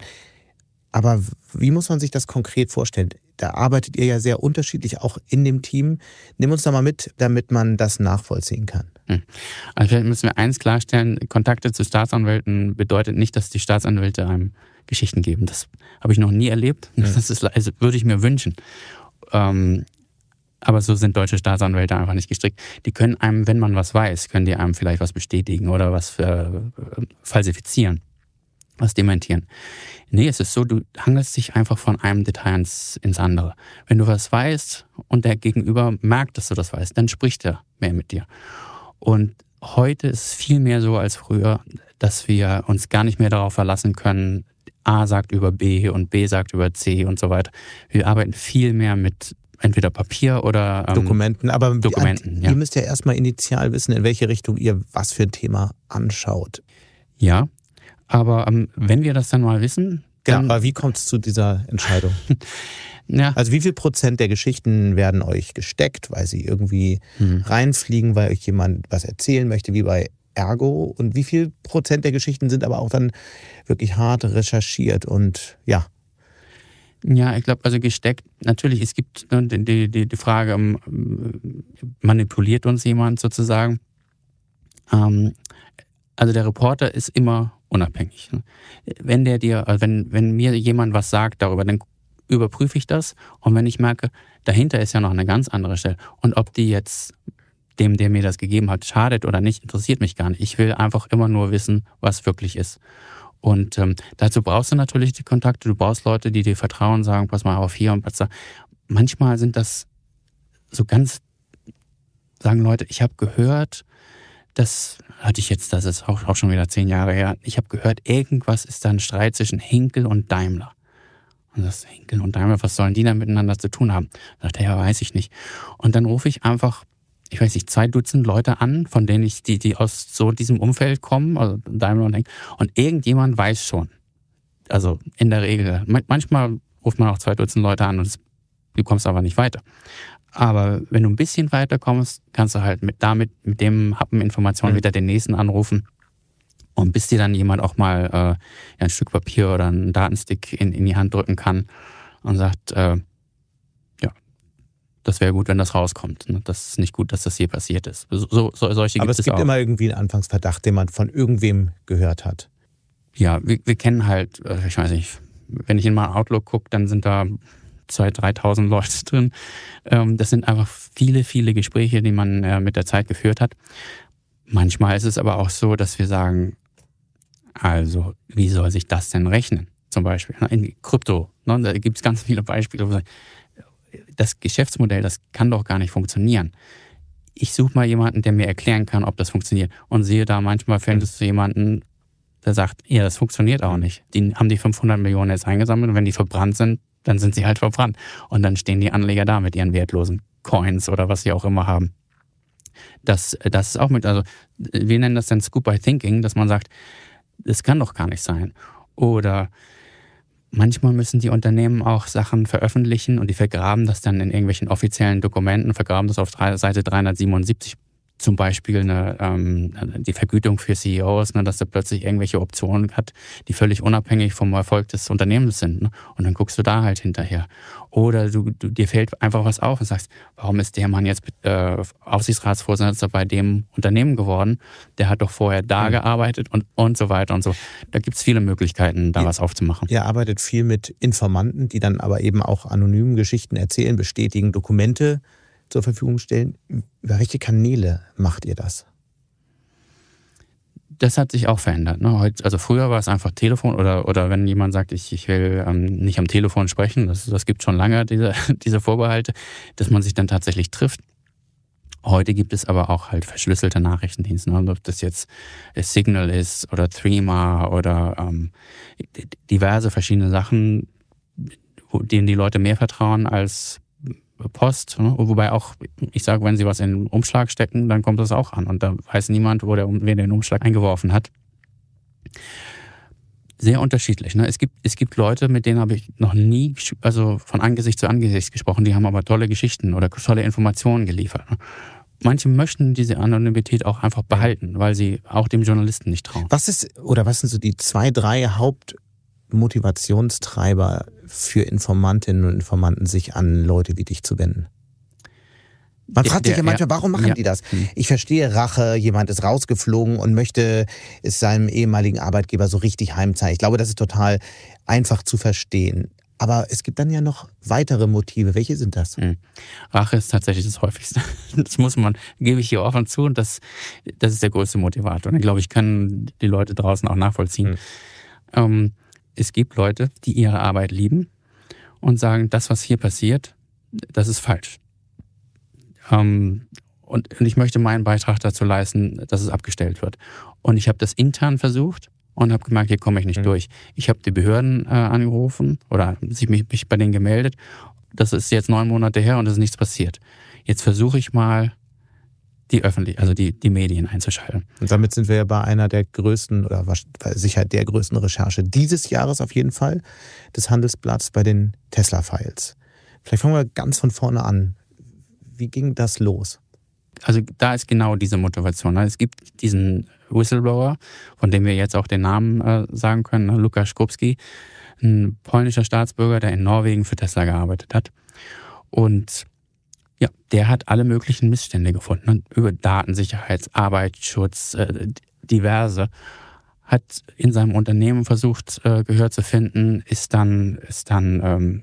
Aber wie muss man sich das konkret vorstellen? Da arbeitet ihr ja sehr unterschiedlich auch in dem Team. Nimm uns da mal mit, damit man das nachvollziehen kann. Hm. Also vielleicht müssen wir eins klarstellen, Kontakte zu Staatsanwälten bedeutet nicht, dass die Staatsanwälte einem Geschichten geben. Das habe ich noch nie erlebt. [LAUGHS] Das ist, also würde ich mir wünschen. Ähm, aber so sind deutsche Staatsanwälte einfach nicht gestrickt. Die können einem, wenn man was weiß, können die einem vielleicht was bestätigen oder was äh, falsifizieren was dementieren. Nee, es ist so, du hangelst dich einfach von einem Detail ins, ins andere. Wenn du was weißt und der Gegenüber merkt, dass du das weißt, dann spricht er mehr mit dir. Und heute ist es viel mehr so als früher, dass wir uns gar nicht mehr darauf verlassen können, A sagt über B und B sagt über C und so weiter. Wir arbeiten viel mehr mit entweder Papier oder ähm, Dokumenten. Aber Dokumenten, ihr, ja. müsst ja erstmal initial wissen, in welche Richtung ihr was für ein Thema anschaut. Ja, aber ähm, wenn wir das dann mal wissen. Genau, aber wie kommt es zu dieser Entscheidung? [LAUGHS] ja. Also wie viel Prozent der Geschichten werden euch gesteckt, weil sie irgendwie hm. reinfliegen, weil euch jemand was erzählen möchte, wie bei Ergo? Und wie viel Prozent der Geschichten sind aber auch dann wirklich hart recherchiert und ja, ja, ich glaube, also gesteckt, natürlich, es gibt ne, die, die, die Frage, ähm, manipuliert uns jemand sozusagen? Ähm, also der Reporter ist immer unabhängig. Ne? Wenn der dir, also wenn, wenn mir jemand was sagt darüber, dann überprüfe ich das und wenn ich merke, dahinter ist ja noch eine ganz andere Stelle und ob die jetzt dem, der mir das gegeben hat, schadet oder nicht, interessiert mich gar nicht. Ich will einfach immer nur wissen, was wirklich ist. Und ähm, dazu brauchst du natürlich die Kontakte, du brauchst Leute, die dir vertrauen, sagen, pass mal auf hier und was da. Manchmal sind das so ganz, sagen Leute, ich habe gehört, das hatte ich jetzt, das ist auch, auch schon wieder zehn Jahre her, ich habe gehört, irgendwas ist da ein Streit zwischen Hinkel und Daimler. Und das Hinkel und Daimler, was sollen die da miteinander zu tun haben? Da dachte ja, weiß ich nicht. Und dann rufe ich einfach, ich weiß nicht, zwei Dutzend Leute an, von denen ich, die, die aus so diesem Umfeld kommen, also Daimler und Henkel, und irgendjemand weiß schon. Also in der Regel. Manchmal ruft man auch zwei Dutzend Leute an und du kommst aber nicht weiter. Aber wenn du ein bisschen weiter kommst, kannst du halt mit damit, mit dem Happen Informationen mhm. wieder den nächsten anrufen. Und bis dir dann jemand auch mal äh, ein Stück Papier oder einen Datenstick in, in die Hand drücken kann und sagt, äh, ja, das wäre gut, wenn das rauskommt. Ne? Das ist nicht gut, dass das hier passiert ist. So, so, solche Aber gibt es gibt auch. immer irgendwie einen Anfangsverdacht, den man von irgendwem gehört hat. Ja, wir, wir kennen halt, äh, ich weiß nicht, wenn ich in meinen Outlook gucke, dann sind da 2.000, 3.000 Leute [LAUGHS] drin. Ähm, das sind einfach viele, viele Gespräche, die man äh, mit der Zeit geführt hat. Manchmal ist es aber auch so, dass wir sagen, also wie soll sich das denn rechnen? Zum Beispiel in Krypto. Ne, da gibt es ganz viele Beispiele. Das Geschäftsmodell, das kann doch gar nicht funktionieren. Ich suche mal jemanden, der mir erklären kann, ob das funktioniert. Und sehe da manchmal findest du jemanden, der sagt, ja, das funktioniert auch nicht. Die haben die 500 Millionen jetzt eingesammelt und wenn die verbrannt sind, dann sind sie halt verbrannt. Und dann stehen die Anleger da mit ihren wertlosen Coins oder was sie auch immer haben. Das, das ist auch mit, also wir nennen das dann Scoop by Thinking, dass man sagt, das kann doch gar nicht sein. Oder manchmal müssen die Unternehmen auch Sachen veröffentlichen und die vergraben das dann in irgendwelchen offiziellen Dokumenten, vergraben das auf Seite 377 zum Beispiel eine, ähm, die Vergütung für CEOs, ne, dass er plötzlich irgendwelche Optionen hat, die völlig unabhängig vom Erfolg des Unternehmens sind. Ne? Und dann guckst du da halt hinterher. Oder du, du, dir fällt einfach was auf und sagst, warum ist der Mann jetzt äh, Aufsichtsratsvorsitzender bei dem Unternehmen geworden? Der hat doch vorher da mhm. gearbeitet und, und so weiter und so. Da gibt's viele Möglichkeiten, da ihr, was aufzumachen. Ihr arbeitet viel mit Informanten, die dann aber eben auch anonymen Geschichten erzählen, bestätigen, Dokumente zur Verfügung stellen. Über welche Kanäle macht ihr das? Das hat sich auch verändert. Ne? also früher war es einfach Telefon oder, oder wenn jemand sagt, ich, ich will ähm, nicht am Telefon sprechen, das, das gibt schon lange, diese, [LAUGHS] diese Vorbehalte, dass man sich dann tatsächlich trifft. Heute gibt es aber auch halt verschlüsselte Nachrichtendienste, ne? ob das jetzt Signal ist oder Threema oder ähm, diverse verschiedene Sachen, denen die Leute mehr vertrauen als Post, ne? wobei auch, ich sage, wenn sie was in den Umschlag stecken, dann kommt das auch an und da weiß niemand, wo der, wer den Umschlag eingeworfen hat. Sehr unterschiedlich. Ne? Es, gibt, es gibt Leute, mit denen habe ich noch nie, also von Angesicht zu Angesicht gesprochen, die haben aber tolle Geschichten oder tolle Informationen geliefert. Ne? Manche möchten diese Anonymität auch einfach behalten, weil sie auch dem Journalisten nicht trauen. Was ist, oder was sind so die zwei, drei Haupt Motivationstreiber für Informantinnen und Informanten, sich an Leute wie dich zu wenden? Man der, fragt sich ja manchmal, warum machen ja. die das? Hm. Ich verstehe Rache, jemand ist rausgeflogen und möchte es seinem ehemaligen Arbeitgeber so richtig heimzahlen. Ich glaube, das ist total einfach zu verstehen. Aber es gibt dann ja noch weitere Motive. Welche sind das? Mhm. Rache ist tatsächlich das häufigste. [LAUGHS] Das muss man, gebe ich hier offen zu. Und das, das ist der größte Motivator. Und ich glaube, ich kann die Leute draußen auch nachvollziehen. Mhm. Ähm, es gibt Leute, die ihre Arbeit lieben und sagen, das, was hier passiert, das ist falsch. Ähm, und, und ich möchte meinen Beitrag dazu leisten, dass es abgestellt wird. Und ich habe das intern versucht und habe gemerkt, hier komme ich nicht mhm. durch. Ich habe die Behörden äh, angerufen oder sich mich, mich bei denen gemeldet. Das ist jetzt neun Monate her und es ist nichts passiert. Jetzt versuche ich mal die öffentlich, also die, die Medien einzuschalten. Und damit sind wir ja bei einer der größten oder sicher der größten Recherche dieses Jahres auf jeden Fall des Handelsblatts bei den Tesla-Files. Vielleicht fangen wir ganz von vorne an. Wie ging das los? Also da ist genau diese Motivation. Ne? Es gibt diesen Whistleblower, von dem wir jetzt auch den Namen äh, sagen können, ne? Lukas Skrupski, ein polnischer Staatsbürger, der in Norwegen für Tesla gearbeitet hat. Und ja, der hat alle möglichen Missstände gefunden ne? über Datensicherheit, Arbeitsschutz, äh, diverse. Hat in seinem Unternehmen versucht, äh, Gehör zu finden, ist dann, ist dann ähm,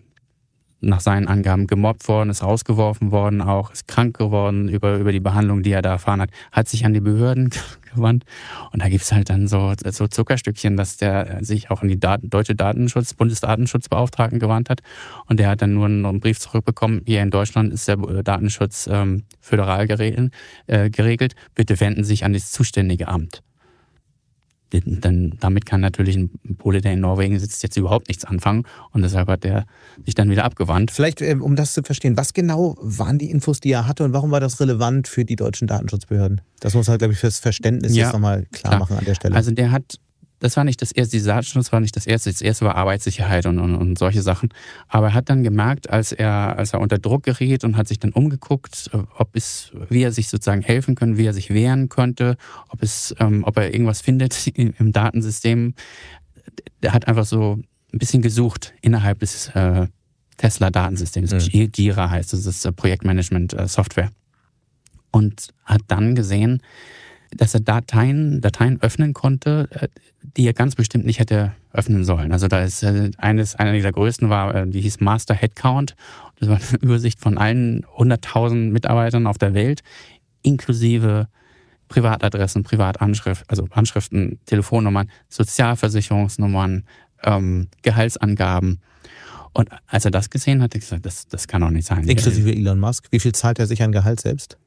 nach seinen Angaben gemobbt worden, ist rausgeworfen worden, auch ist krank geworden über, über die Behandlung, die er da erfahren hat, hat sich an die Behörden [LAUGHS] gewandt. Und da gibt's halt dann so, so Zuckerstückchen, dass der sich auch an die Daten, deutsche Datenschutz, Bundesdatenschutzbeauftragten gewandt hat. Und der hat dann nur einen, Brief zurückbekommen, hier in Deutschland ist der Datenschutz ähm, föderal geregelt, äh, geregelt. Bitte wenden Sie sich an das zuständige Amt dann, damit kann natürlich ein Pole, der in Norwegen sitzt, jetzt überhaupt nichts anfangen. Und deshalb hat er sich dann wieder abgewandt. Vielleicht, ähm, um das zu verstehen, was genau waren die Infos, die er hatte und warum war das relevant für die deutschen Datenschutzbehörden? Das muss halt, glaube ich, fürs Verständnis ja, jetzt nochmal klar, klar machen an der Stelle. Also der hat das war nicht das erste, die Datenschutz war nicht das erste. Das erste war Arbeitssicherheit und, und, und solche Sachen. Aber er hat dann gemerkt, als er, als er unter Druck geriet und hat sich dann umgeguckt, äh, ob es, wie er sich sozusagen helfen könnte, wie er sich wehren könnte, ob es, ähm, ob er irgendwas findet [LAUGHS] im Datensystem. Der hat einfach so ein bisschen gesucht innerhalb des äh, Tesla-Datensystems. Mhm. Jira heißt es, das ist Projektmanagement-Software. Und hat dann gesehen, dass er Dateien, Dateien öffnen konnte, äh, die er ganz bestimmt nicht hätte öffnen sollen. Also da ist äh, eines, einer dieser größten war, äh, die hieß Master Headcount. Das war eine Übersicht von allen 100.000 Mitarbeitern auf der Welt, inklusive Privatadressen, Privatanschrift, also Anschriften, Telefonnummern, Sozialversicherungsnummern, ähm, Gehaltsangaben. Und als er das gesehen hat, hat er gesagt, das, das kann doch nicht sein. Inklusive Elon Musk. Wie viel zahlt er sich an Gehalt selbst?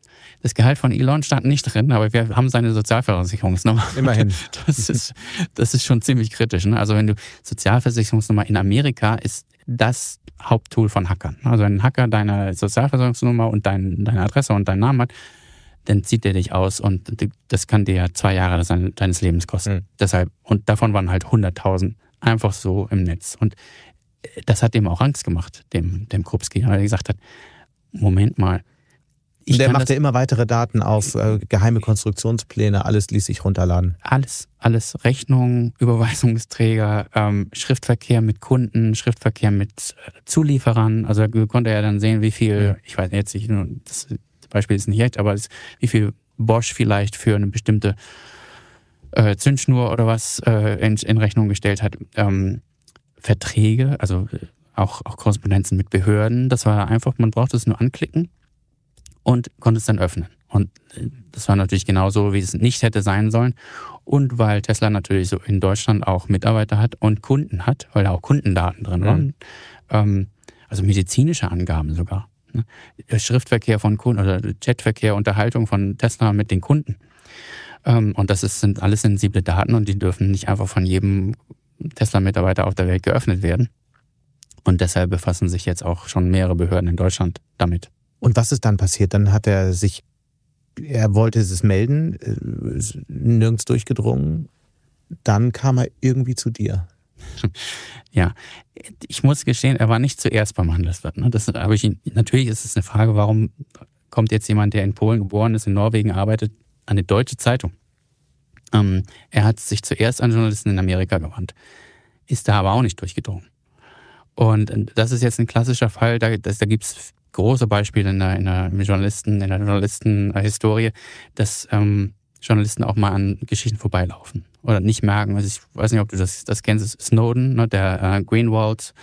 Das Gehalt von Elon stand nicht drin, aber wir haben seine Sozialversicherungsnummer. Immerhin. [LAUGHS] Das ist, das ist schon ziemlich kritisch. Ne? Also wenn du Sozialversicherungsnummer in Amerika ist das Haupttool von Hackern. Also wenn ein Hacker deine Sozialversicherungsnummer und dein, deine Adresse und deinen Namen hat, dann zieht der dich aus und das kann dir zwei Jahre deines Lebens kosten. Mhm. Deshalb, und davon waren halt 100.000 einfach so im Netz. Und das hat dem auch Angst gemacht, dem, dem Krupski, weil er gesagt hat, Moment mal, ich der machte immer weitere Daten auf, äh, geheime Konstruktionspläne, alles ließ sich runterladen. Alles, alles. Rechnungen, Überweisungsträger, ähm, Schriftverkehr mit Kunden, Schriftverkehr mit äh, Zulieferern. Also konnte er dann sehen, wie viel, ich weiß jetzt nicht, das Beispiel ist nicht echt, aber es, wie viel Bosch vielleicht für eine bestimmte äh, Zündschnur oder was äh, in, in Rechnung gestellt hat. Ähm, Verträge, also äh, auch, auch Korrespondenzen mit Behörden. Das war einfach, man brauchte es nur anklicken und konnte es dann öffnen. Und äh, das war natürlich genauso, wie es nicht hätte sein sollen. Und weil Tesla natürlich so in Deutschland auch Mitarbeiter hat und Kunden hat, weil da auch Kundendaten drin waren, mhm. ähm, also medizinische Angaben sogar. Ne? Schriftverkehr von Kunden oder Chatverkehr, Unterhaltung von Tesla mit den Kunden. Ähm, und das ist, sind alles sensible Daten und die dürfen nicht einfach von jedem Tesla-Mitarbeiter auf der Welt geöffnet werden. Und deshalb befassen sich jetzt auch schon mehrere Behörden in Deutschland damit. Und was ist dann passiert? Dann hat er sich, er wollte es melden, äh, nirgends durchgedrungen. Dann kam er irgendwie zu dir. Ja, ich muss gestehen, er war nicht zuerst beim Handelsblatt. Ne? Das habe ich natürlich ist es eine Frage, warum kommt jetzt jemand, der in Polen geboren ist, in Norwegen arbeitet, an eine deutsche Zeitung? Ähm, er hat sich zuerst an Journalisten in Amerika gewandt. ist da aber auch nicht durchgedrungen. Und das ist jetzt ein klassischer Fall, da, da gibt es große Beispiele in der, in der Journalisten, in der Journalistenhistorie, dass ähm, Journalisten auch mal an Geschichten vorbeilaufen oder nicht merken. Also ich weiß nicht, ob du das, das kennst, Snowden, ne, der äh, Greenwald.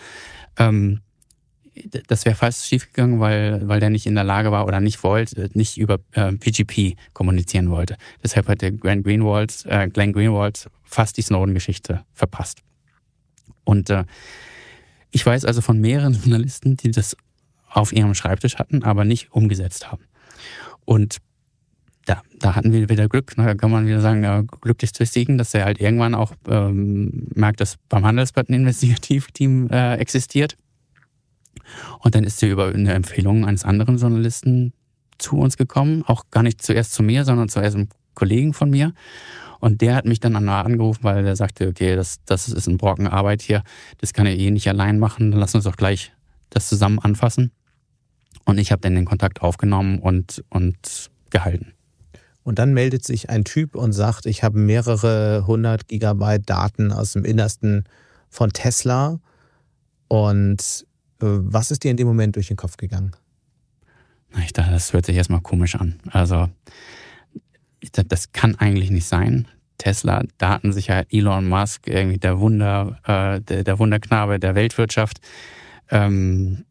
Ähm, das wäre fast schiefgegangen, weil, weil der nicht in der Lage war oder nicht wollte, nicht über äh, PGP kommunizieren wollte. Deshalb hat der Glenn Greenwald, äh, Glenn Greenwald fast die Snowden-Geschichte verpasst. Und äh, ich weiß also von mehreren [LAUGHS] Journalisten, die das auf ihrem Schreibtisch hatten, aber nicht umgesetzt haben. Und da, da hatten wir wieder Glück. Da kann man wieder sagen, glücklich zu siegen, dass er halt irgendwann auch ähm, merkt, dass beim Handelsblatt ein Investigativteam äh, existiert. Und dann ist sie über eine Empfehlung eines anderen Journalisten zu uns gekommen. Auch gar nicht zuerst zu mir, sondern zuerst einem Kollegen von mir. Und der hat mich dann angerufen, weil er sagte, okay, das, das ist ein Brocken Arbeit hier. Das kann er eh nicht allein machen. Dann lass uns doch gleich das zusammen anfassen. Und ich habe dann den Kontakt aufgenommen und, und gehalten. Und dann meldet sich ein Typ und sagt, ich habe mehrere hundert Gigabyte Daten aus dem Innersten von Tesla. Und äh, was ist dir in dem Moment durch den Kopf gegangen? Ich dachte, das hört sich erstmal komisch an. Also, dachte, das kann eigentlich nicht sein. Tesla, Datensicherheit, Elon Musk, irgendwie der Wunder, äh, der, der Wunderknabe der Weltwirtschaft. Ähm,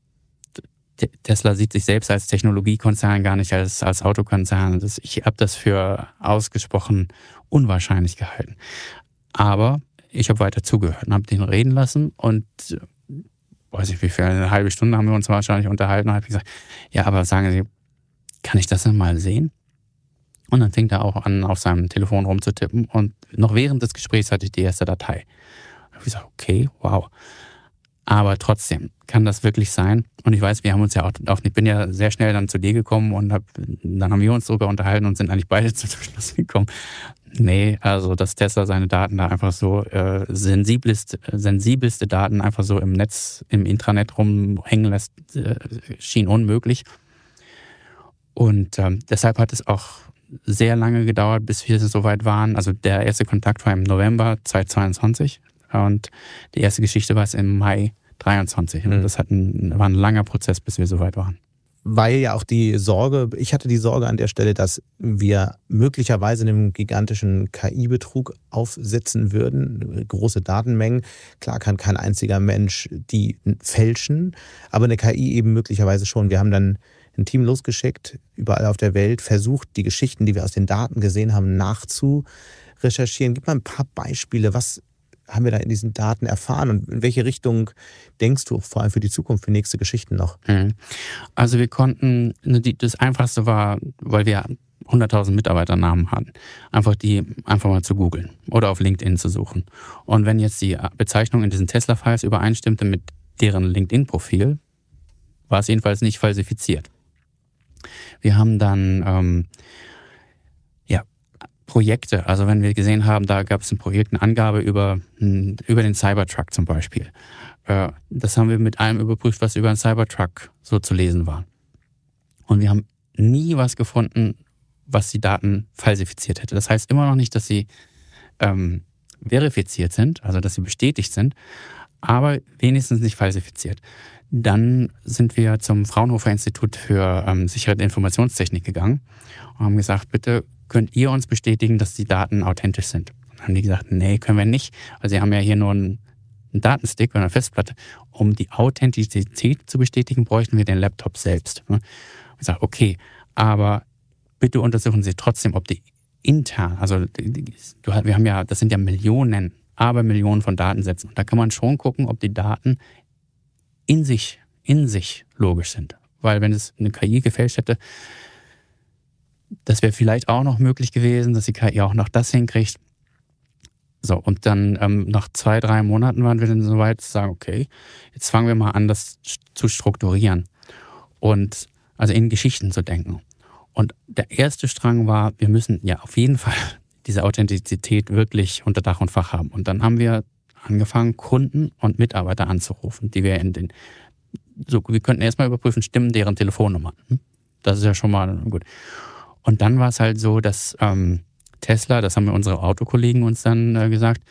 Tesla sieht sich selbst als Technologiekonzern, gar nicht als, als Autokonzern. Das, ich habe das für ausgesprochen unwahrscheinlich gehalten. Aber ich habe weiter zugehört und habe den reden lassen und weiß ich wie viel, eine halbe Stunde haben wir uns wahrscheinlich unterhalten und habe gesagt, ja, aber sagen Sie, kann ich das denn mal sehen? Und dann fing er auch an, auf seinem Telefon rumzutippen und noch während des Gesprächs hatte ich die erste Datei. Ich gesagt, okay, wow. Aber trotzdem, kann das wirklich sein? Und ich weiß, wir haben uns ja auch, auch ich bin ja sehr schnell dann zu dir gekommen und hab, dann haben wir uns sogar unterhalten und sind eigentlich beide [LAUGHS] zum Schluss gekommen. Nee, also dass Tesla seine Daten da einfach so äh, sensibelste, sensibelste Daten einfach so im Netz, im Intranet rumhängen lässt, äh, schien unmöglich. Und ähm, deshalb hat es auch sehr lange gedauert, bis wir so weit waren. Also der erste Kontakt war im November 2022 und die erste Geschichte war es im Mai 23. Mhm. Das ein, war ein langer Prozess, bis wir so weit waren. Weil ja auch die Sorge, ich hatte die Sorge an der Stelle, dass wir möglicherweise einem gigantischen KI-Betrug aufsetzen würden, große Datenmengen. Klar kann kein einziger Mensch die fälschen, aber eine KI eben möglicherweise schon. Wir haben dann ein Team losgeschickt, überall auf der Welt, versucht, die Geschichten, die wir aus den Daten gesehen haben, nachzurecherchieren. Gib mal ein paar Beispiele. Was haben wir da in diesen Daten erfahren und in welche Richtung denkst du vor allem für die Zukunft, für nächste Geschichten noch? Mhm. Also wir konnten, ne, das Einfachste war, weil wir 100.000 Mitarbeiternamen hatten, einfach die einfach mal zu googeln oder auf LinkedIn zu suchen. Und wenn jetzt die Bezeichnung in diesen Tesla-Files übereinstimmte mit deren LinkedIn-Profil, war es jedenfalls nicht falsifiziert. Wir haben dann ähm, Projekte. Also wenn wir gesehen haben, da gab es ein Projekt, eine Angabe über, hm, über den Cybertruck zum Beispiel. Äh, das haben wir mit allem überprüft, was über einen Cybertruck so zu lesen war. Und wir haben nie was gefunden, was die Daten falsifiziert hätte. Das heißt immer noch nicht, dass sie ähm, verifiziert sind, also dass sie bestätigt sind, aber wenigstens nicht falsifiziert. Dann sind wir zum Fraunhofer Institut für ähm, Sicherheit und Informationstechnik gegangen und haben gesagt, bitte könnt ihr uns bestätigen, dass die Daten authentisch sind? Und dann haben die gesagt, nee, können wir nicht. Also sie haben ja hier nur einen, einen Datenstick oder eine Festplatte. Um die Authentizität zu bestätigen, bräuchten wir den Laptop selbst. Und ich sage, okay, aber bitte untersuchen Sie trotzdem, ob die intern, also wir haben ja, das sind ja Millionen, aber Millionen von Datensätzen. Und da kann man schon gucken, ob die Daten in sich, in sich logisch sind. Weil wenn es eine KI gefälscht hätte, das wäre vielleicht auch noch möglich gewesen, dass die KI auch noch das hinkriegt. So, und dann ähm, nach zwei, drei Monaten waren wir dann so weit zu sagen, okay, jetzt fangen wir mal an, das zu strukturieren und also in Geschichten zu denken. Und der erste Strang war, wir müssen ja auf jeden Fall [LAUGHS] diese Authentizität wirklich unter Dach und Fach haben. Und dann haben wir angefangen, Kunden und Mitarbeiter anzurufen, die wir in den, so, wir könnten erstmal überprüfen, stimmen deren Telefonnummern. Hm? Das ist ja schon mal gut. Und dann war es halt so, dass ähm, Tesla, das haben wir unsere Autokollegen uns dann äh, gesagt,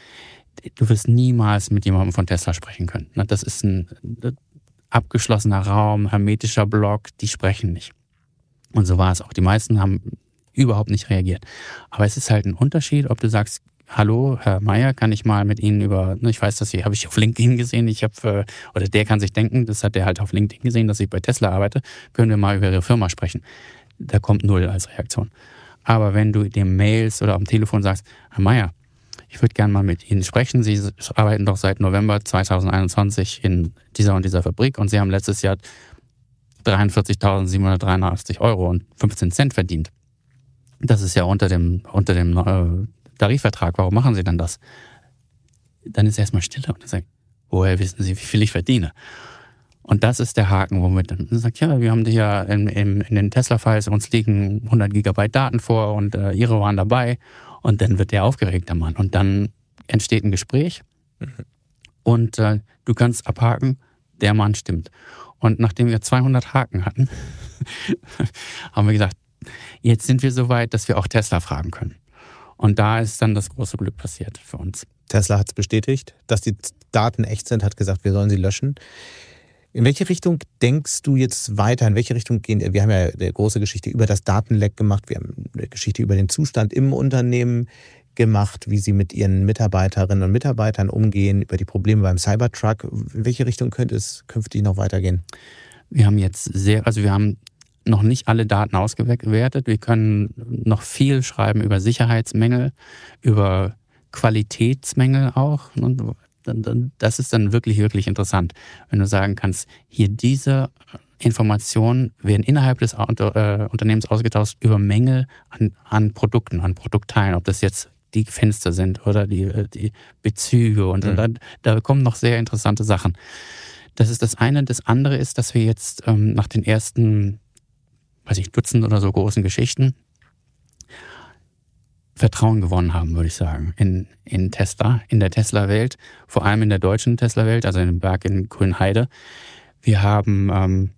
du wirst niemals mit jemandem von Tesla sprechen können. Das ist ein abgeschlossener Raum, hermetischer Block, die sprechen nicht. Und so war es auch. Die meisten haben überhaupt nicht reagiert. Aber es ist halt ein Unterschied, ob du sagst, hallo, Herr Meier, kann ich mal mit Ihnen über, ne, ich weiß, dass Sie, habe ich auf LinkedIn gesehen, ich habe, äh, oder der kann sich denken, das hat der halt auf LinkedIn gesehen, dass ich bei Tesla arbeite, können wir mal über Ihre Firma sprechen. Da kommt null als Reaktion. Aber wenn du dem Mails oder am Telefon sagst, Herr Meier, ich würde gerne mal mit Ihnen sprechen. Sie arbeiten doch seit November 2021 in dieser und dieser Fabrik und Sie haben letztes Jahr 43.783 Euro und 15 Cent verdient. Das ist ja unter dem, unter dem äh, Tarifvertrag. Warum machen Sie dann das? Dann ist erstmal Stille und er sagt, woher wissen Sie, wie viel ich verdiene? Und das ist der Haken, womit dann sagt, ja, wir haben hier in, in, in den Tesla-Files, uns liegen 100 Gigabyte Daten vor und äh, Ihre waren dabei. Und dann wird der aufgeregt, der Mann. Und dann entsteht ein Gespräch mhm. und äh, du kannst abhaken, der Mann stimmt. Und nachdem wir 200 Haken hatten, [LAUGHS] haben wir gesagt, jetzt sind wir so weit, dass wir auch Tesla fragen können. Und da ist dann das große Glück passiert für uns. Tesla hat es bestätigt, dass die Daten echt sind, hat gesagt, wir sollen sie löschen. In welche Richtung denkst du jetzt weiter? In welche Richtung gehen? Wir haben ja eine große Geschichte über das Datenleck gemacht. Wir haben eine Geschichte über den Zustand im Unternehmen gemacht, wie sie mit ihren Mitarbeiterinnen und Mitarbeitern umgehen, über die Probleme beim Cybertruck. In welche Richtung könnte es künftig noch weitergehen? Wir haben jetzt sehr, also wir haben noch nicht alle Daten ausgewertet. Wir können noch viel schreiben über Sicherheitsmängel, über Qualitätsmängel auch das ist dann wirklich, wirklich interessant, wenn du sagen kannst, hier diese Informationen werden innerhalb des äh, Unternehmens ausgetauscht über Mängel an, an Produkten, an Produktteilen, ob das jetzt die Fenster sind oder die, äh, die Bezüge und, mhm. da, da kommen noch sehr interessante Sachen. Das ist das eine. Das andere ist, dass wir jetzt ähm, nach den ersten, weiß ich, Dutzend oder so großen Geschichten Vertrauen gewonnen haben, würde ich sagen, in, in Tesla, in der Tesla-Welt, vor allem in der deutschen Tesla-Welt, also in dem Berg in Grünheide. Wir haben ähm,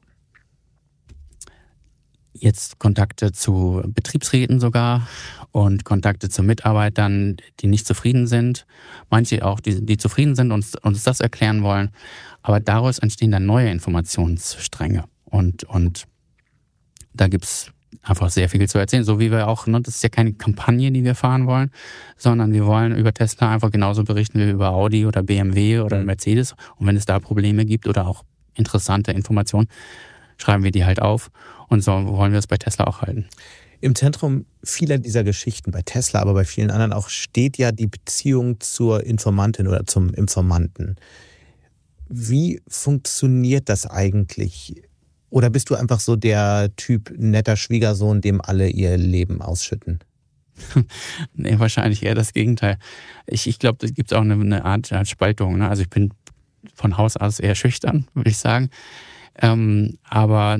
jetzt Kontakte zu Betriebsräten sogar und Kontakte zu Mitarbeitern, die nicht zufrieden sind. Manche auch, die, die zufrieden sind und uns das erklären wollen. Aber daraus entstehen dann neue Informationsstränge. Und, und da gibt's einfach sehr viel zu erzählen. So wie wir auch, ne, das ist ja keine Kampagne, die wir fahren wollen, sondern wir wollen über Tesla einfach genauso berichten wie über Audi oder BMW oder mhm. Mercedes. Und wenn es da Probleme gibt oder auch interessante Informationen, schreiben wir die halt auf. Und so wollen wir es bei Tesla auch halten. Im Zentrum vieler dieser Geschichten, bei Tesla, aber bei vielen anderen auch, steht ja die Beziehung zur Informantin oder zum Informanten. Wie funktioniert das eigentlich? Oder bist du einfach so der Typ netter Schwiegersohn, dem alle ihr Leben ausschütten? [LAUGHS] nee, wahrscheinlich eher das Gegenteil. Ich, ich glaube, da gibt es auch eine, eine Art, Art, Spaltung. Ne? Also ich bin von Haus aus eher schüchtern, [LAUGHS] würde ich sagen. Ähm, aber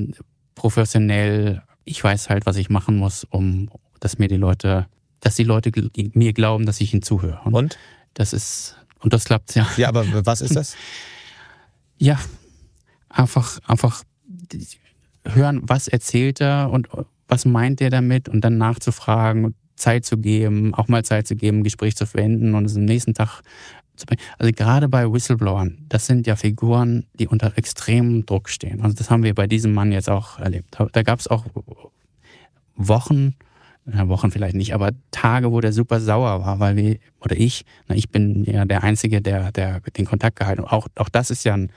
professionell, ich weiß halt, was ich machen muss, um dass mir die Leute, dass die Leute mir glauben, dass ich ihnen zuhöre. Und? und? Das ist, und das klappt ja. Ja, aber was ist das? [LAUGHS] ja, einfach, einfach hören, was erzählt er und was meint er damit und dann nachzufragen, Zeit zu geben, auch mal Zeit zu geben, Gespräch zu verwenden und es am nächsten Tag zu bringen. Also gerade bei Whistleblowern, das sind ja Figuren, die unter extremem Druck stehen. Also das haben wir bei diesem Mann jetzt auch erlebt. Da gab es auch Wochen, Wochen vielleicht nicht, aber Tage, wo der super sauer war, weil wir, oder ich, na, ich bin ja der Einzige, der, der den Kontakt gehalten. Auch, auch das ist ja ein,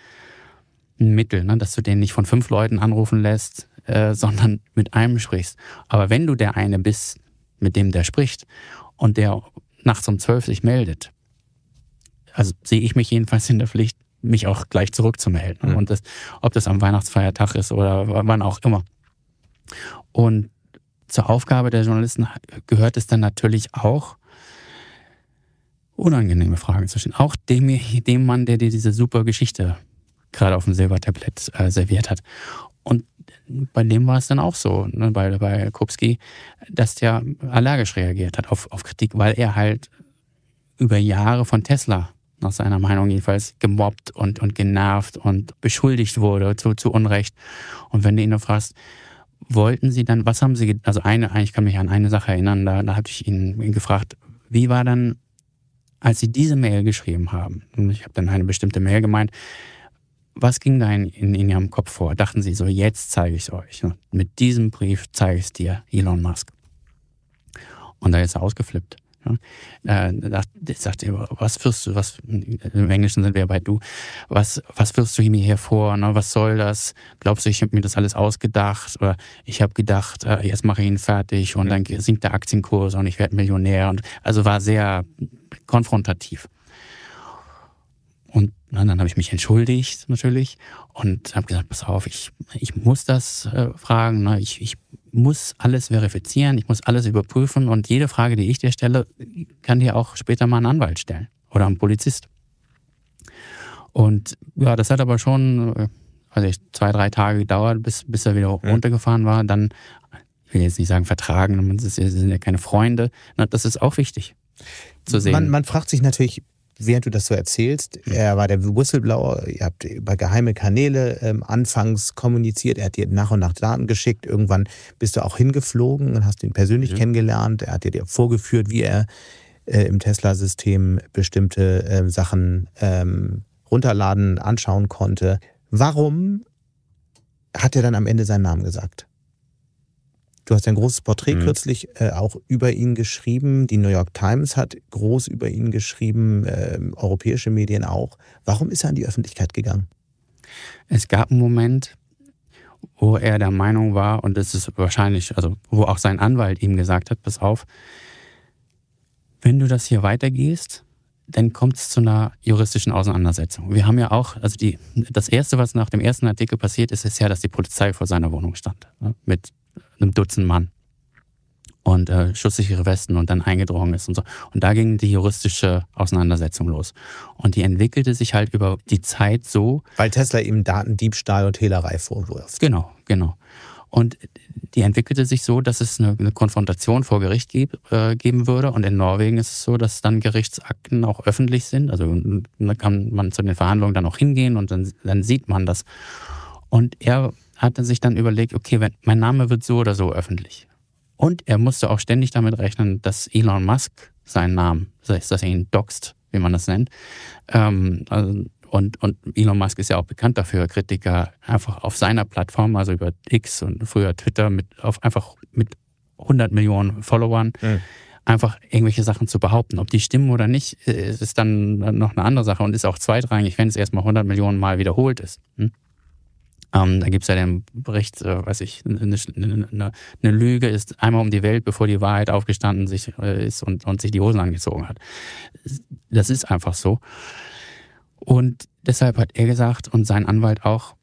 ein Mittel, ne? dass du den nicht von fünf Leuten anrufen lässt, äh, sondern mit einem sprichst. Aber wenn du der eine bist, mit dem der spricht und der nachts um zwölf sich meldet, also sehe ich mich jedenfalls in der Pflicht, mich auch gleich zurückzumelden. Mhm. Und das, ob das am Weihnachtsfeiertag ist oder wann auch immer. Und zur Aufgabe der Journalisten gehört es dann natürlich auch, unangenehme Fragen zu stellen. Auch dem, dem Mann, der dir diese super Geschichte gerade auf dem Silbertablett äh, serviert hat. Und bei dem war es dann auch so, ne, bei, bei Kupski, dass der allergisch reagiert hat auf, auf Kritik, weil er halt über Jahre von Tesla, nach seiner Meinung jedenfalls, gemobbt und, und genervt und beschuldigt wurde zu, zu Unrecht. Und wenn du ihn noch fragst, wollten sie dann, was haben sie, also eine, ich kann mich an eine Sache erinnern, da, da hatte ich ihn, ihn gefragt, wie war dann als sie diese Mail geschrieben haben, und ich habe dann eine bestimmte Mail gemeint, was ging da in, in, in, Ihrem Kopf vor? Dachten Sie so, jetzt zeige ich es euch. Mit diesem Brief zeige ich es dir, Elon Musk. Und da ist er ausgeflippt. Ja. Äh, sagt er, was wirst du, was, im Englischen sind wir bei du, was, was wirst du mir hier vor, ne? was soll das? Glaubst du, ich habe mir das alles ausgedacht? Oder ich habe gedacht, äh, jetzt mache ich ihn fertig und dann sinkt der Aktienkurs und ich werde Millionär. Und, also war sehr konfrontativ. Na, dann habe ich mich entschuldigt natürlich und habe gesagt, pass auf, ich, ich muss das äh, fragen, ne? ich, ich muss alles verifizieren, ich muss alles überprüfen und jede Frage, die ich dir stelle, kann dir auch später mal ein Anwalt stellen oder ein Polizist. Und ja, das hat aber schon, weiß ich, zwei, drei Tage gedauert, bis, bis er wieder ja. runtergefahren war. Dann, ich will jetzt nicht sagen vertragen, das sind ja keine Freunde. Das ist auch wichtig zu sehen. Man, man fragt sich natürlich, während du das so erzählst, mhm. er war der Whistleblower, ihr habt über geheime Kanäle ähm, anfangs kommuniziert, er hat dir nach und nach Daten geschickt, irgendwann bist du auch hingeflogen und hast ihn persönlich mhm. kennengelernt, er hat dir vorgeführt, wie er äh, im Tesla-System bestimmte äh, Sachen ähm, runterladen, anschauen konnte. Warum hat er dann am Ende seinen Namen gesagt? Du hast ein großes Porträt mhm. kürzlich äh, auch über ihn geschrieben. Die New York Times hat groß über ihn geschrieben, äh, europäische Medien auch. Warum ist er an die Öffentlichkeit gegangen? Es gab einen Moment, wo er der Meinung war, und das ist wahrscheinlich, also wo auch sein Anwalt ihm gesagt hat, pass auf, wenn du das hier weitergehst, dann kommt es zu einer juristischen Auseinandersetzung. Wir haben ja auch, also die, das Erste, was nach dem ersten Artikel passiert ist, ist ja, dass die Polizei vor seiner Wohnung stand. Ne, mit einem Dutzend Mann und äh, schusssichere Westen und dann eingedrungen ist und so. Und da ging die juristische Auseinandersetzung los. Und die entwickelte sich halt über die Zeit so. Weil Tesla ihm Datendiebstahl und Hehlerei vorwirft. Genau, genau. Und die entwickelte sich so, dass es eine, eine Konfrontation vor Gericht geb, äh, geben würde. Und in Norwegen ist es so, dass dann Gerichtsakten auch öffentlich sind. Also da kann man zu den Verhandlungen dann auch hingehen und dann, dann sieht man das. Und er hat er sich dann überlegt, okay, wenn, mein Name wird so oder so öffentlich. Und er musste auch ständig damit rechnen, dass Elon Musk seinen Namen, das heißt, dass er ihn doxt, wie man das nennt. Ähm, also, und, und Elon Musk ist ja auch bekannt dafür, Kritiker einfach auf seiner Plattform, also über X und früher Twitter, mit, auf einfach mit 100 Millionen Followern, mhm. einfach irgendwelche Sachen zu behaupten. Ob die stimmen oder nicht, äh, ist dann noch eine andere Sache und ist auch zweitrangig, wenn es erstmal 100 Millionen Mal wiederholt ist. Hm? Ähm, da gibt es ja den Bericht, äh, weiß ich, eine, eine, eine, Lüge ist einmal um die Welt, bevor die Wahrheit aufgestanden sich, äh, ist und, und sich die Hosen angezogen hat. Das ist einfach so. Und deshalb hat er gesagt und sein Anwalt auch,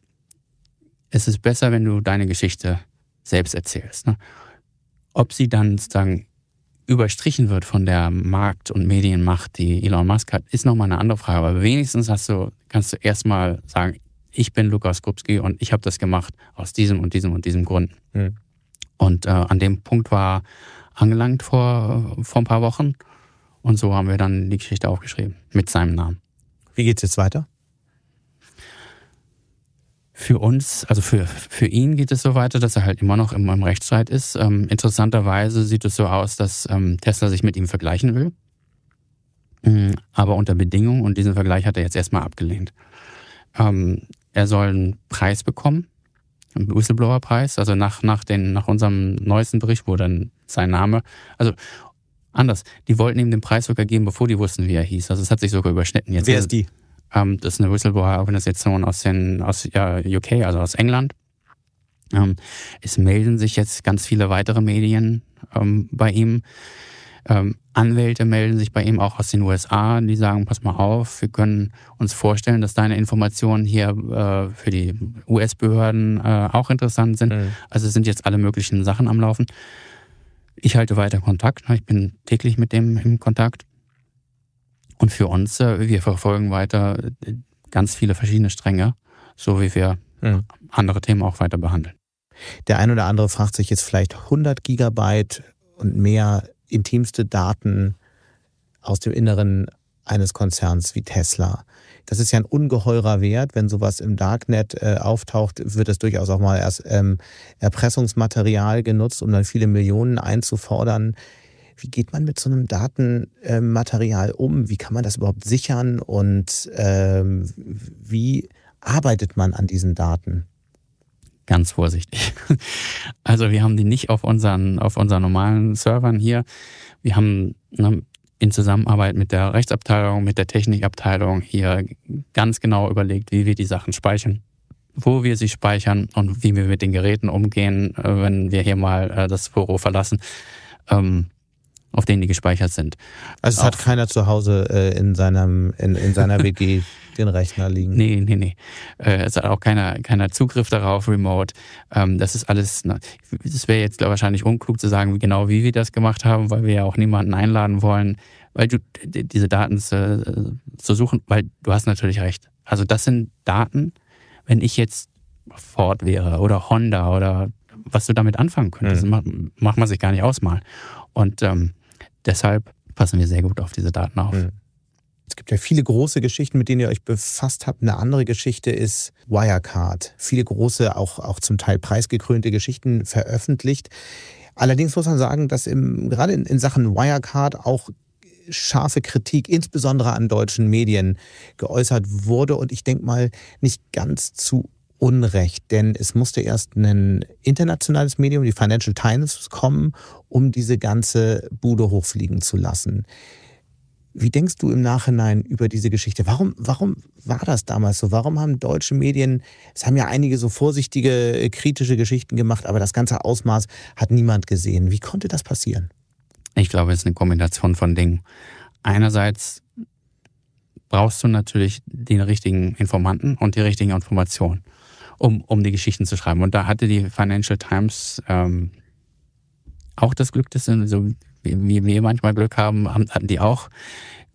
es ist besser, wenn du deine Geschichte selbst erzählst. Ne? Ob sie dann sozusagen überstrichen wird von der Markt- und Medienmacht, die Elon Musk hat, ist nochmal eine andere Frage. Aber wenigstens hast du, kannst du erstmal sagen, ich bin Lukas Krupski und ich habe das gemacht aus diesem und diesem und diesem Grund. Mhm. Und äh, an dem Punkt war angelangt vor, vor ein paar Wochen. Und so haben wir dann die Geschichte aufgeschrieben mit seinem Namen. Wie geht's jetzt weiter? Für uns, also für, für ihn geht es so weiter, dass er halt immer noch im, im Rechtsstreit ist. Ähm, interessanterweise sieht es so aus, dass ähm, Tesla sich mit ihm vergleichen will. Mhm, aber unter Bedingungen und diesen Vergleich hat er jetzt erstmal abgelehnt. Er soll einen Preis bekommen, einen Whistleblower-Preis. Also nach, nach, den, nach unserem neuesten Bericht wurde dann sein Name, also anders, die wollten ihm den Preis sogar geben, bevor die wussten, wie er hieß. Also es hat sich sogar überschnitten. Jetzt Wer ist die? Ähm, das ist eine Whistleblower-Organisation aus, den, aus ja, UK, also aus England. Ähm, es melden sich jetzt ganz viele weitere Medien ähm, bei ihm. Ähm, Anwälte melden sich bei ihm auch aus den USA, die sagen, pass mal auf, wir können uns vorstellen, dass deine Informationen hier äh, für die US-Behörden äh, auch interessant sind. Mhm. Also sind jetzt alle möglichen Sachen am Laufen. Ich halte weiter Kontakt, ne? ich bin täglich mit dem im Kontakt. Und für uns, äh, wir verfolgen weiter äh, ganz viele verschiedene Stränge, so wie wir mhm. andere Themen auch weiter behandeln. Der ein oder andere fragt sich jetzt vielleicht 100 Gigabyte und mehr intimste Daten aus dem Inneren eines Konzerns wie Tesla. Das ist ja ein ungeheurer Wert. Wenn sowas im Darknet äh, auftaucht, wird das durchaus auch mal als ähm, Erpressungsmaterial genutzt, um dann viele Millionen einzufordern. Wie geht man mit so einem Datenmaterial um? Wie kann man das überhaupt sichern und ähm, wie arbeitet man an diesen Daten? Ganz vorsichtig. [LAUGHS] Also wir haben die nicht auf unseren, auf unseren normalen Servern hier. Wir haben ne, in Zusammenarbeit mit der Rechtsabteilung, mit der Technikabteilung hier ganz genau überlegt, wie wir die Sachen speichern wo wir sie speichern und wie wir mit den Geräten umgehen, äh, wenn wir hier mal äh, das Büro verlassen. Ähm, auf denen die gespeichert sind. Also es hat keiner zu Hause äh, in, seinem, in, in seiner WG [LAUGHS] den Rechner liegen? Nee, nee, nee. Äh, es hat auch keiner, keiner Zugriff darauf, remote. Ähm, das ist alles, es wäre jetzt wahrscheinlich unklug zu sagen, genau wie wir das gemacht haben, weil wir ja auch niemanden einladen wollen, weil du diese Daten zu, zu suchen, weil du hast natürlich recht. Also das sind Daten, wenn ich jetzt Ford wäre oder Honda oder was du damit anfangen könntest, mhm. macht, macht man sich gar nicht ausmalen. Und ähm, deshalb passen wir sehr gut auf diese Daten auf. Mhm. Es gibt ja viele große Geschichten, mit denen ihr euch befasst habt. Eine andere Geschichte ist Wirecard. Viele große, auch, auch zum Teil preisgekrönte Geschichten veröffentlicht. Allerdings muss man sagen, dass im, gerade in, in Sachen Wirecard auch scharfe Kritik, insbesondere an deutschen Medien, geäußert wurde. Und ich denke mal, nicht ganz zu Unrecht, denn es musste erst ein internationales Medium, die Financial Times, kommen, um diese ganze Bude hochfliegen zu lassen. Wie denkst du im Nachhinein über diese Geschichte? Warum, warum war das damals so? Warum haben deutsche Medien, es haben ja einige so vorsichtige, kritische Geschichten gemacht, aber das ganze Ausmaß hat niemand gesehen. Wie konnte das passieren? Ich glaube, es ist eine Kombination von Dingen. Einerseits brauchst du natürlich den richtigen Informanten und die richtigen Informationen, um, um die Geschichten zu schreiben. Und da hatte die Financial Times ähm, auch das Glück, dass sie, so wie wir manchmal Glück haben, hatten die auch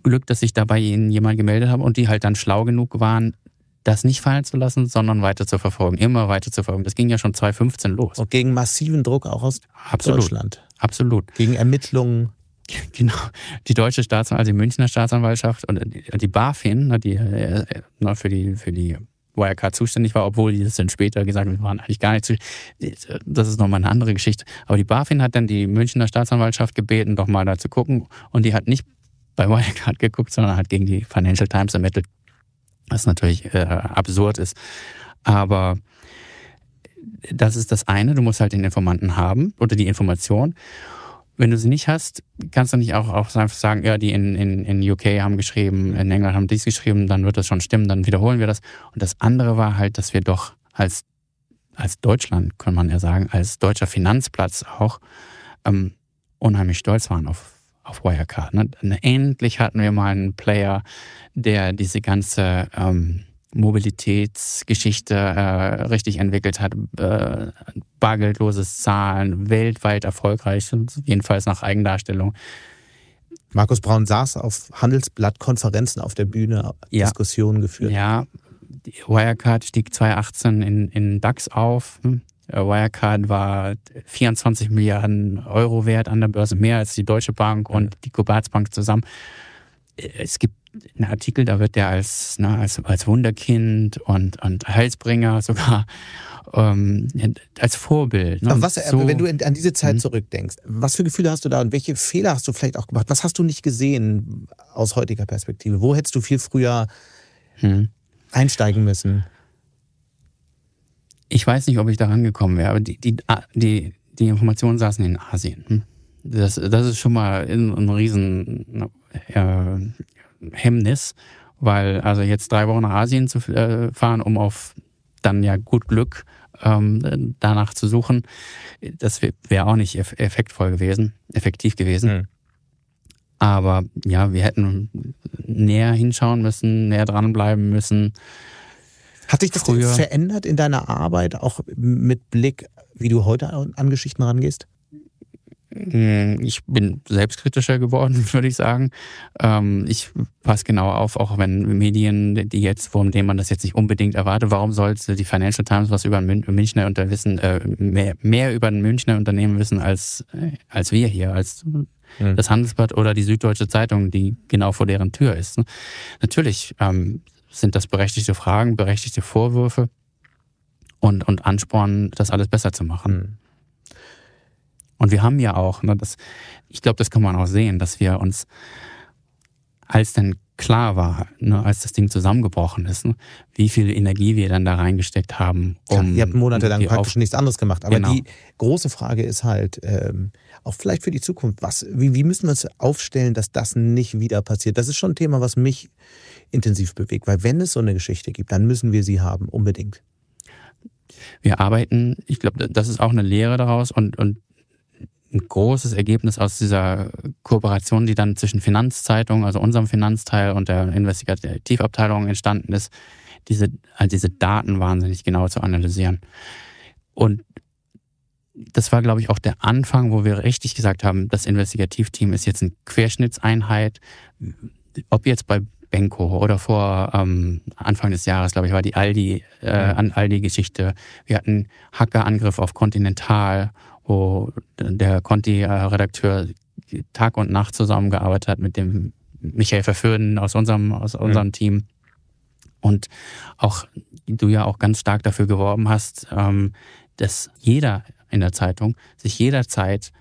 Glück, dass sich dabei ihnen jemand gemeldet haben und die halt dann schlau genug waren, das nicht fallen zu lassen, sondern weiter zu verfolgen, immer weiter zu verfolgen. Das ging ja schon 2015 los. Und gegen massiven Druck auch aus Absolut. Deutschland. Absolut. Gegen Ermittlungen. [LAUGHS] Genau. Die deutsche Staatsanwaltschaft, also die Münchner Staatsanwaltschaft und die BaFin, die äh, äh, für die, für die Wirecard zuständig war, obwohl die das dann später gesagt haben, wir waren eigentlich gar nicht zu. Das ist nochmal eine andere Geschichte. Aber die BaFin hat dann die Münchner Staatsanwaltschaft gebeten, doch mal da zu gucken. Und die hat nicht bei Wirecard geguckt, sondern hat gegen die Financial Times ermittelt. Was natürlich äh, absurd ist. Aber das ist das eine, du musst halt den Informanten haben oder die Information. Wenn du sie nicht hast, kannst du nicht auch, auch einfach sagen, ja, die in, in, in UK haben geschrieben, in England haben dies geschrieben, dann wird das schon stimmen, dann wiederholen wir das. Und das andere war halt, dass wir doch als, als Deutschland, kann man ja sagen, als deutscher Finanzplatz auch ähm, unheimlich stolz waren auf, auf Wirecard. Ne? Endlich hatten wir mal einen Player, der diese ganze ähm, Mobilitätsgeschichte äh, richtig entwickelt hat, äh, bargeldloses Zahlen, weltweit erfolgreich, jedenfalls nach Eigendarstellung. Markus Braun saß auf Handelsblatt-Konferenzen auf der Bühne, ja. Diskussionen geführt. Ja, Wirecard stieg 2018 in, in DAX auf. Hm. Wirecard war 24 Milliarden Euro wert an der Börse, mehr als die Deutsche Bank und die Commerzbank zusammen. Es gibt einen Artikel, da wird der als, ne, als, als Wunderkind und, und Heilsbringer sogar ähm, als Vorbild. Ne? Aber was, so, wenn du an diese Zeit hm? zurückdenkst, was für Gefühle hast du da und welche Fehler hast du vielleicht auch gemacht? Was hast du nicht gesehen aus heutiger Perspektive? Wo hättest du viel früher hm. einsteigen müssen? Ich weiß nicht, ob ich da rangekommen wäre, aber die, die, die, die Informationen saßen in Asien. Hm? Das, das ist schon mal ein, ein riesen äh, Hemmnis, weil also jetzt drei Wochen nach Asien zu äh, fahren, um auf dann ja gut Glück ähm, danach zu suchen, das wäre wär auch nicht effektvoll gewesen, effektiv gewesen. Mhm. Aber ja, wir hätten näher hinschauen müssen, näher dranbleiben müssen. Hat sich das früher. verändert in deiner Arbeit, auch mit Blick, wie du heute an Geschichten rangehst? Hm, ich bin selbstkritischer geworden, [LAUGHS] würde ich sagen. Ähm, ich passe genau auf, auch wenn Medien, die jetzt, von denen man das jetzt nicht unbedingt erwartet, warum sollte die Financial Times was über ein Münchner Unter wissen, äh, mehr, mehr über ein Münchner Unternehmen wissen als, äh, als wir hier, als mhm. das Handelsblatt oder die Süddeutsche Zeitung, die genau vor deren Tür ist. Ne? Natürlich ähm, sind das berechtigte Fragen, berechtigte Vorwürfe und, und Ansporn, das alles besser zu machen. Und wir haben ja auch, ne, das, ich glaube, das kann man auch sehen, dass wir uns, als dann klar war, ne, als das Ding zusammengebrochen ist, ne, wie viel Energie wir dann da reingesteckt haben. Um, Klar, ihr habt monatelang praktisch nichts anderes gemacht. Aber genau. die große Frage ist halt, ähm, auch vielleicht für die Zukunft, was, wie, wie müssen wir uns aufstellen, dass das nicht wieder passiert? Das ist schon ein Thema, was mich intensiv bewegt, weil wenn es so eine Geschichte gibt, dann müssen wir sie haben, unbedingt. Wir arbeiten, ich glaube, das ist auch eine Lehre daraus und, und ein großes Ergebnis aus dieser Kooperation, die dann zwischen Finanzzeitung, also unserem Finanzteil und der Investigativabteilung entstanden ist, diese, also diese Daten wahnsinnig genau zu analysieren. Und das war, glaube ich, auch der Anfang, wo wir richtig gesagt haben, das Investigativteam ist jetzt eine Querschnittseinheit. Ob jetzt bei Benko oder vor ähm, Anfang des Jahres, glaube ich, war die Aldi, äh, an Aldi-Geschichte. Wir hatten Hackerangriff auf Continental wo der Conti-Redakteur Tag und Nacht zusammengearbeitet hat mit dem Michael Verfürden aus unserem, aus unserem mhm. Team. Und auch du ja auch ganz stark dafür geworben hast, ähm, dass jeder in der Zeitung sich jederzeit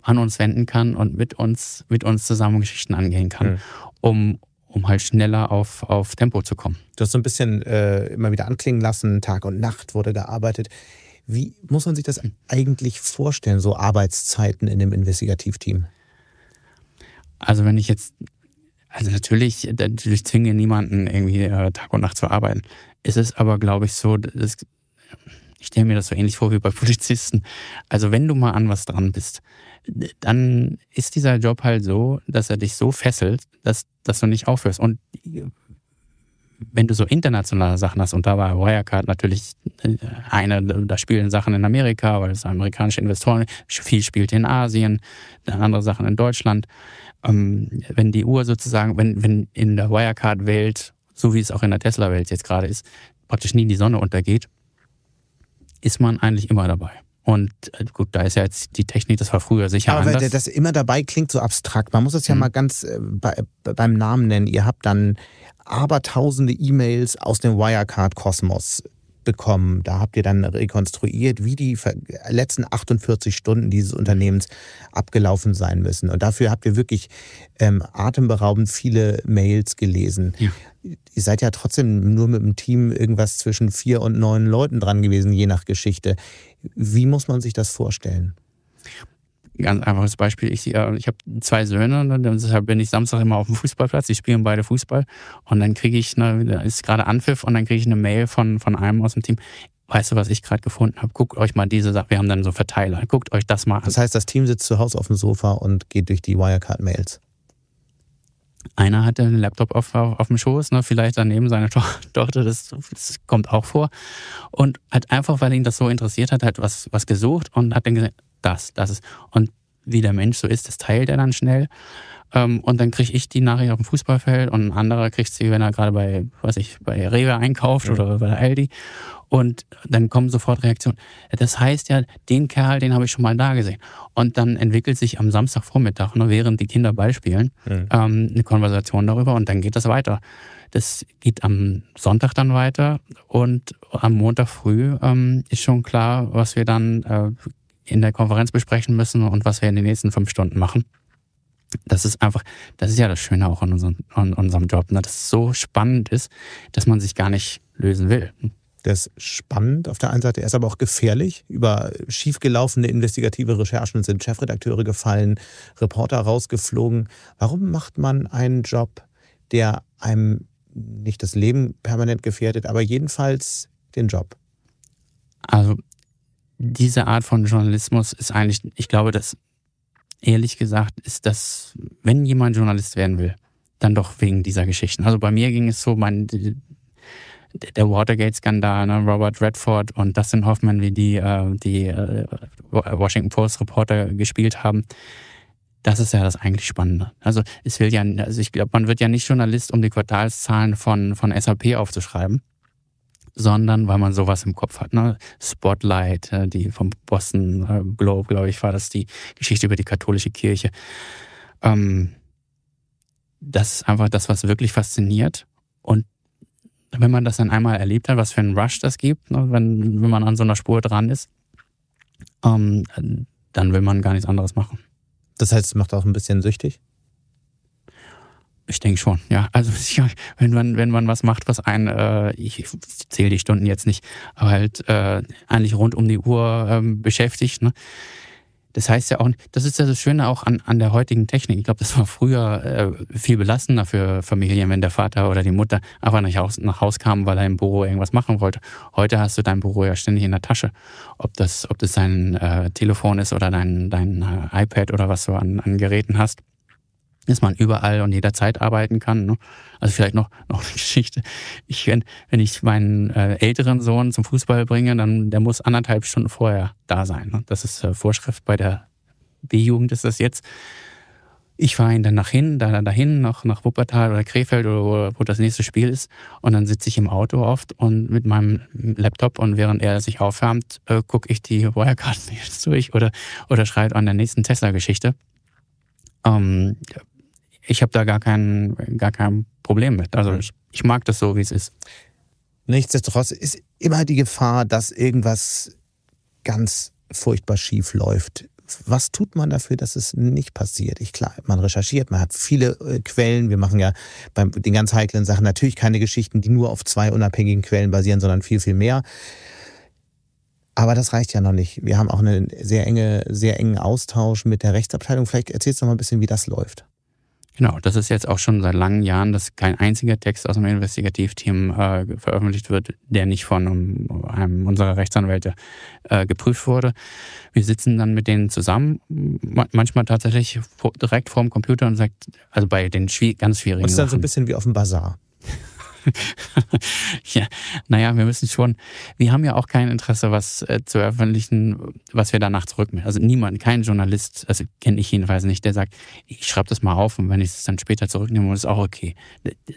an uns wenden kann und mit uns, mit uns zusammen Geschichten angehen kann, mhm. um, um halt schneller auf, auf Tempo zu kommen. Du hast so ein bisschen äh, immer wieder anklingen lassen, Tag und Nacht wurde gearbeitet. Wie muss man sich das eigentlich vorstellen, so Arbeitszeiten in dem Investigativteam? Also wenn ich jetzt, also natürlich, natürlich zwinge niemanden irgendwie äh, Tag und Nacht zu arbeiten. Es ist aber, glaube ich, so, das, ich stelle mir das so ähnlich vor wie bei Polizisten. Also wenn du mal an was dran bist, dann ist dieser Job halt so, dass er dich so fesselt, dass, dass du nicht aufhörst. Und wenn du so internationale Sachen hast, und da war Wirecard natürlich äh, eine, da spielen Sachen in Amerika, weil es amerikanische Investoren, viel spielt in Asien, andere Sachen in Deutschland. Ähm, wenn die Uhr sozusagen, wenn, wenn in der Wirecard-Welt, so wie es auch in der Tesla-Welt jetzt gerade ist, praktisch nie die Sonne untergeht, ist man eigentlich immer dabei. Und äh, gut, da ist ja jetzt die Technik, das war früher sicher Aber anders. das immer dabei klingt so abstrakt. Man muss es ja mhm. mal ganz äh, bei, beim Namen nennen. Ihr habt dann abertausende E-Mails aus dem Wirecard-Kosmos bekommen. Da habt ihr dann rekonstruiert, wie die letzten 48 Stunden dieses Unternehmens abgelaufen sein müssen. Und dafür habt ihr wirklich ähm, atemberaubend viele Mails gelesen. Ja. Ihr seid ja trotzdem nur mit dem Team irgendwas zwischen vier und neun Leuten dran gewesen, je nach Geschichte. Wie muss man sich das vorstellen? Ganz einfaches Beispiel. Ich, äh, ich habe zwei Söhne und deshalb bin ich Samstag immer auf dem Fußballplatz. Die spielen beide Fußball. Und dann kriege ich, eine, ist gerade Anpfiff und dann kriege ich eine Mail von, von einem aus dem Team. Weißt du, was ich gerade gefunden habe? Guckt euch mal diese Sache. Wir haben dann so Verteiler. Guckt euch das mal an. Das heißt, das Team sitzt zu Hause auf dem Sofa und geht durch die Wirecard-Mails. Einer hatte einen Laptop auf, auf, dem Schoß, ne, vielleicht daneben seine to [LAUGHS] Tochter, das, das, kommt auch vor. Und hat einfach, weil ihn das so interessiert hat, hat was, was gesucht und hat dann gesagt, das, das ist. Und wie der Mensch so ist, das teilt er dann schnell. Ähm, und dann kriege ich die Nachricht auf dem Fußballfeld und ein anderer kriegt sie, wenn er gerade bei, weiß ich, bei Rewe einkauft oder bei Aldi. Und dann kommen sofort Reaktionen. Das heißt ja, den Kerl, den habe ich schon mal da gesehen. Und dann entwickelt sich am Samstagvormittag, ne, während die Kinder Ball spielen, mhm. ähm, eine Konversation darüber und dann geht das weiter. Das geht am Sonntag dann weiter und am Montag früh ähm, ist schon klar, was wir dann äh, in der Konferenz besprechen müssen und was wir in den nächsten fünf Stunden machen. Das ist einfach, das ist ja das Schöne auch an unserem, an unserem Job, ne? dass es so spannend ist, dass man sich gar nicht lösen will. Das ist spannend auf der einen Seite, er ist aber auch gefährlich. Über schiefgelaufene investigative Recherchen sind Chefredakteure gefallen, Reporter rausgeflogen. Warum macht man einen Job, der einem nicht das Leben permanent gefährdet, aber jedenfalls den Job? Also diese Art von Journalismus ist eigentlich, ich glaube, dass ehrlich gesagt ist das, wenn jemand Journalist werden will, dann doch wegen dieser Geschichten. Also bei mir ging es so, mein, der Watergate-Skandal, ne, Robert Redford und Dustin Hoffman, wie die, äh, die äh, Washington Post-Reporter gespielt haben. Das ist ja das eigentlich Spannende. Also es will ja, also ich glaube, man wird ja nicht Journalist, um die Quartalszahlen von, von SAP aufzuschreiben, sondern weil man sowas im Kopf hat. Ne? Spotlight, äh, die vom Boston äh, Globe, glaube ich, war das die Geschichte über die katholische Kirche. Ähm, das ist einfach das, was wirklich fasziniert. Und wenn man das dann einmal erlebt hat, was für einen Rush das gibt, ne, wenn, wenn man an so einer Spur dran ist, ähm, dann will man gar nichts anderes machen. Das heißt, es macht auch ein bisschen süchtig? Ich denke schon, ja. Also [LAUGHS] wenn man, wenn man was macht, was einen, äh, ich zähle die Stunden jetzt nicht, aber halt äh, eigentlich rund um die Uhr ähm, beschäftigt, ne? Das heißt ja auch, das ist ja das Schöne auch an, an der heutigen Technik. Ich glaube, das war früher äh, viel belastender für Familien, wenn der Vater oder die Mutter einfach nach Haus, nach Haus kam, weil er im Büro irgendwas machen wollte. Heute hast du dein Büro ja ständig in der Tasche. Ob das, ob das dein äh, Telefon ist oder dein, dein äh, iPad oder was du an, an Geräten hast dass man überall und jederzeit arbeiten kann. Ne? Also vielleicht noch, noch eine Geschichte. Ich, wenn, wenn ich meinen äh, älteren Sohn zum Fußball bringe, dann der muss anderthalb Stunden vorher da sein. Ne? Das ist äh, Vorschrift bei der B-Jugend ist das jetzt. Ich fahre ihn dann nach hin, da, dahin, nach, nach Wuppertal oder Krefeld oder wo, wo das nächste Spiel ist. Und dann sitze ich im Auto oft und mit meinem Laptop und während er sich aufwärmt, äh, gucke ich die Wirecards [LAUGHS] jetzt durch oder, oder schreibe an der nächsten Tesla-Geschichte. Ähm, ich habe da gar kein, gar kein Problem mit. Also ich, ich mag das so, wie es ist. Nichtsdestotrotz ist immer die Gefahr, dass irgendwas ganz furchtbar schief läuft. Was tut man dafür, dass es nicht passiert? Ich klar, man recherchiert, man hat viele äh, Quellen. Wir machen ja bei den ganz heiklen Sachen natürlich keine Geschichten, die nur auf zwei unabhängigen Quellen basieren, sondern viel, viel mehr. Aber das reicht ja noch nicht. Wir haben auch einen sehr enge, sehr engen Austausch mit der Rechtsabteilung. Vielleicht erzählst du noch mal ein bisschen, wie das läuft. Genau, das ist jetzt auch schon seit langen Jahren, dass kein einziger Text aus dem Investigativteam äh, veröffentlicht wird, der nicht von um, einem unserer Rechtsanwälte äh, geprüft wurde. Wir sitzen dann mit denen zusammen, manchmal tatsächlich direkt vorm Computer und sagt, also bei den ganz schwierigen. Und ist dann so ein bisschen wie auf dem Bazar. [LAUGHS] ja, naja, wir müssen schon, wir haben ja auch kein Interesse, was äh, zu veröffentlichen, was wir danach zurückmelden. Also niemand, kein Journalist, also kenne ich jedenfalls nicht, der sagt, ich schreibe das mal auf und wenn ich es dann später zurücknehme, ist auch okay.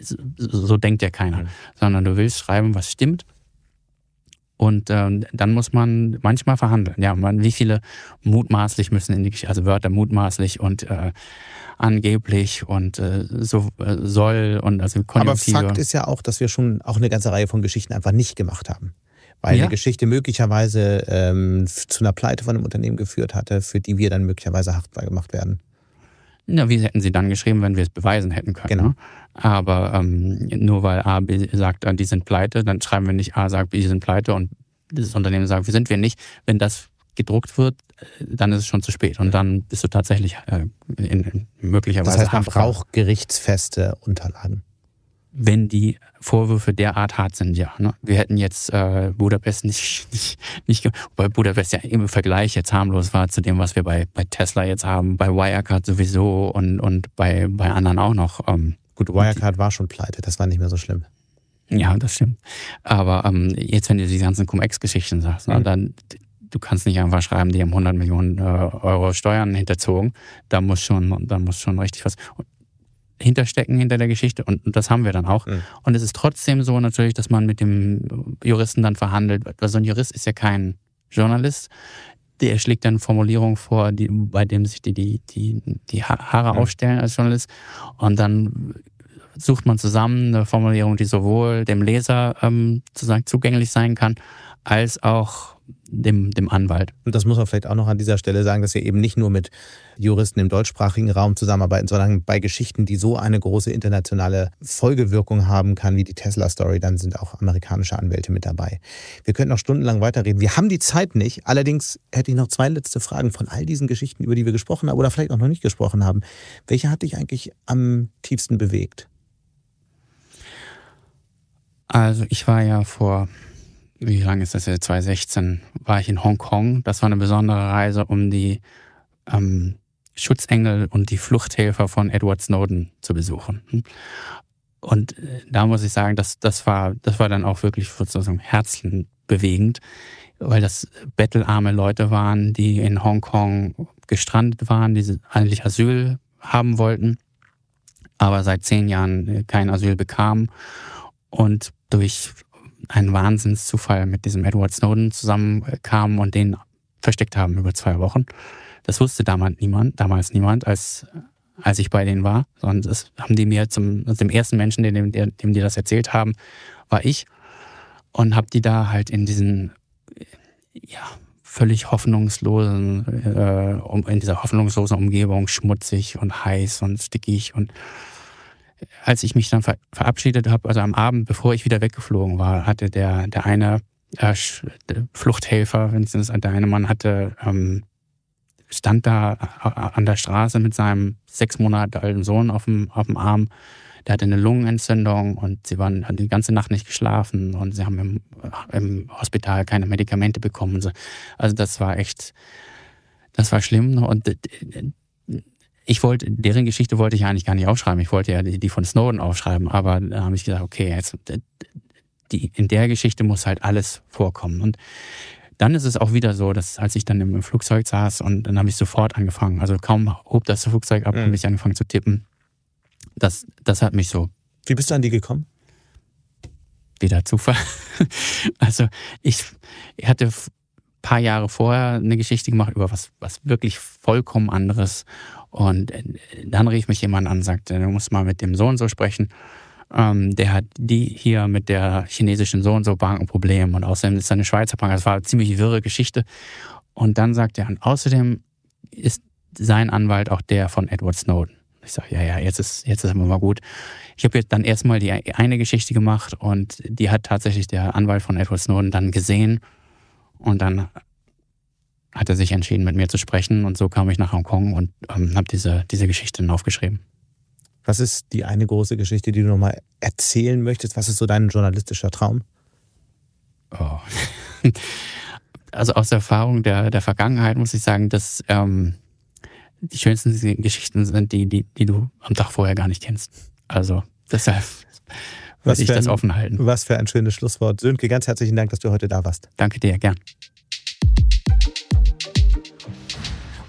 So, so denkt ja keiner. Mhm. Sondern du willst schreiben, was stimmt und ähm, dann muss man manchmal verhandeln. Ja, man, wie viele mutmaßlich müssen in die Geschichte, also Wörter mutmaßlich und äh, angeblich und äh, so äh, soll und also Konjunktive. Aber Fakt ist ja auch, dass wir schon auch eine ganze Reihe von Geschichten einfach nicht gemacht haben. Weil ja. eine Geschichte möglicherweise ähm, zu einer Pleite von einem Unternehmen geführt hatte, für die wir dann möglicherweise haftbar gemacht werden. Na, wie hätten sie dann geschrieben, wenn wir es beweisen hätten können? Genau. Aber ähm, nur weil A B sagt, äh, die sind pleite, dann schreiben wir nicht A sagt, die sind pleite und das Unternehmen sagt, wir sind wir nicht. Wenn das gedruckt wird, äh, dann ist es schon zu spät und dann bist du tatsächlich äh, in, in möglicherweise. Das heißt, man braucht gerichtsfeste Unterlagen wenn die Vorwürfe derart hart sind, ja. Ne? Wir hätten jetzt äh, Budapest nicht, [LAUGHS] nicht, nicht, weil Budapest ja im Vergleich jetzt harmlos war zu dem, was wir bei, bei Tesla jetzt haben, bei Wirecard sowieso und, und bei, bei anderen auch noch. Ähm, Gut, Wirecard war schon pleite, das war nicht mehr so schlimm. Ja, das stimmt. Aber ähm, jetzt, wenn du die ganzen Cum-Ex-Geschichten sagst, ne, mhm. dann du kannst nicht einfach schreiben, die haben 100 Millionen äh, Euro Steuern hinterzogen. Da muss schon, da muss schon richtig was hinterstecken hinter der Geschichte und, das haben wir dann auch. Mhm. Und es ist trotzdem so natürlich, dass man mit dem Juristen dann verhandelt, weil so ein Jurist ist ja kein Journalist. Der schlägt dann Formulierungen vor, die, bei dem sich die, die, die, die Haare mhm. aufstellen als Journalist. Und dann sucht man zusammen eine Formulierung, die sowohl dem Leser ähm, sozusagen zugänglich sein kann, als auch dem, dem Anwalt. Und das muss man vielleicht auch noch an dieser Stelle sagen, dass wir eben nicht nur mit Juristen im deutschsprachigen Raum zusammenarbeiten, sondern bei Geschichten, die so eine große internationale Folgewirkung haben kann, wie die Tesla-Story, dann sind auch amerikanische Anwälte mit dabei. Wir könnten noch stundenlang weiterreden. Wir haben die Zeit nicht. Allerdings hätte ich noch zwei letzte Fragen von all diesen Geschichten, über die wir gesprochen haben oder vielleicht auch noch nicht gesprochen haben. Welche hat dich eigentlich am tiefsten bewegt? Also ich war ja vor wie lange ist das jetzt, 2016, war ich in Hongkong. Das war eine besondere Reise, um die ähm, Schutzengel und die Fluchthelfer von Edward Snowden zu besuchen. Und äh, da muss ich sagen, das, das, war, das war dann auch wirklich sozusagen herzenbewegend, weil das bettelarme Leute waren, die in Hongkong gestrandet waren, die eigentlich Asyl haben wollten, aber seit zehn Jahren äh, kein Asyl bekamen und durch ein Wahnsinnszufall mit diesem Edward Snowden zusammenkamen und den versteckt haben über zwei Wochen. Das wusste damals niemand, damals niemand, als, als ich bei denen war, sondern das haben die mir zum, dem ersten Menschen, dem, dem, dem die das erzählt haben, war ich und habe die da halt in diesen, ja, völlig hoffnungslosen, äh, in dieser hoffnungslosen Umgebung, schmutzig und heiß und stickig. Und als ich mich dann ver verabschiedet habe, also am Abend, bevor ich wieder weggeflogen war, hatte der, der eine äh, Fluchthelfer, wenn es der eine Mann hatte, ähm, stand da an der Straße mit seinem sechs Monate alten Sohn auf dem, auf dem Arm. Der hatte eine Lungenentzündung und sie waren, haben die ganze Nacht nicht geschlafen und sie haben im, im Hospital keine Medikamente bekommen. Also das war echt, das war schlimm. Und ich wollte, deren Geschichte wollte ich eigentlich gar nicht aufschreiben. Ich wollte ja die von Snowden aufschreiben, aber da habe ich gesagt, okay, jetzt, die, in der Geschichte muss halt alles vorkommen. Und dann ist es auch wieder so, dass als ich dann im Flugzeug saß und dann habe ich sofort angefangen, also kaum hob das Flugzeug ab, mhm. habe ich angefangen zu tippen. Das, das hat mich so. Wie bist du an die gekommen? Wieder Zufall. [LAUGHS] also ich, hatte paar Jahre vorher eine Geschichte gemacht über was, was wirklich vollkommen anderes. Und äh, dann rief mich jemand an und sagte, du musst mal mit dem Sohn so sprechen. Ähm, der hat die hier mit der chinesischen so und so Bank ein Problem und außerdem ist er eine Schweizer Bank. Das war eine ziemlich wirre Geschichte. Und dann sagt er, und außerdem ist sein Anwalt auch der von Edward Snowden. Ich sage, ja, ja, jetzt ist, jetzt ist immer mal gut. Ich habe jetzt dann erstmal die eine Geschichte gemacht und die hat tatsächlich der Anwalt von Edward Snowden dann gesehen und dann hat er sich entschieden, mit mir zu sprechen und so kam ich nach Hongkong und ähm, habe diese, diese Geschichte dann aufgeschrieben. Was ist die eine große Geschichte, die du nochmal erzählen möchtest? Was ist so dein journalistischer Traum? Oh. [LAUGHS] Also aus der Erfahrung der, der Vergangenheit muss ich sagen, dass ähm, die schönsten Geschichten sind die, die, die du am Tag vorher gar nicht kennst. Also deshalb würde ich das offen halten. Was für ein schönes Schlusswort. Sönke, ganz herzlichen Dank, dass du heute da warst. Danke dir, gern.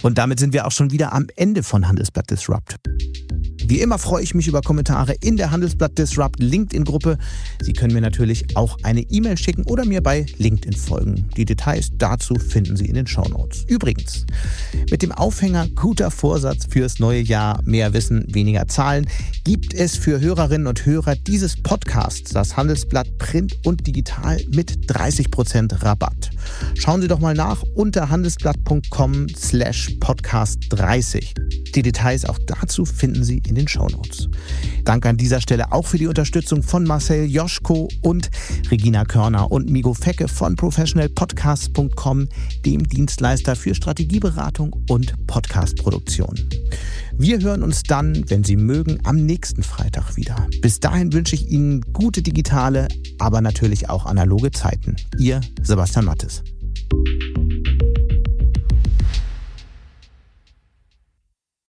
Und damit sind wir auch schon wieder am Ende von Handelsblatt Disrupt. Wie immer freue ich mich über Kommentare in der Handelsblatt Disrupt LinkedIn-Gruppe. Sie können mir natürlich auch eine E-Mail schicken oder mir bei LinkedIn folgen. Die Details dazu finden Sie in den Show Notes. Übrigens, mit dem Aufhänger guter Vorsatz fürs neue Jahr, mehr Wissen, weniger Zahlen, gibt es für Hörerinnen und Hörer dieses Podcasts, das Handelsblatt Print und Digital, mit 30% Rabatt. Schauen Sie doch mal nach unter handelsblatt.com slash podcast 30. Die Details auch dazu finden Sie in den Shownotes. Danke an dieser Stelle auch für die Unterstützung von Marcel Joschko und Regina Körner und Migo Fecke von professionalpodcast.com, dem Dienstleister für Strategieberatung und Podcastproduktion. Wir hören uns dann, wenn Sie mögen, am nächsten Freitag wieder. Bis dahin wünsche ich Ihnen gute digitale, aber natürlich auch analoge Zeiten. Ihr Sebastian Mattes.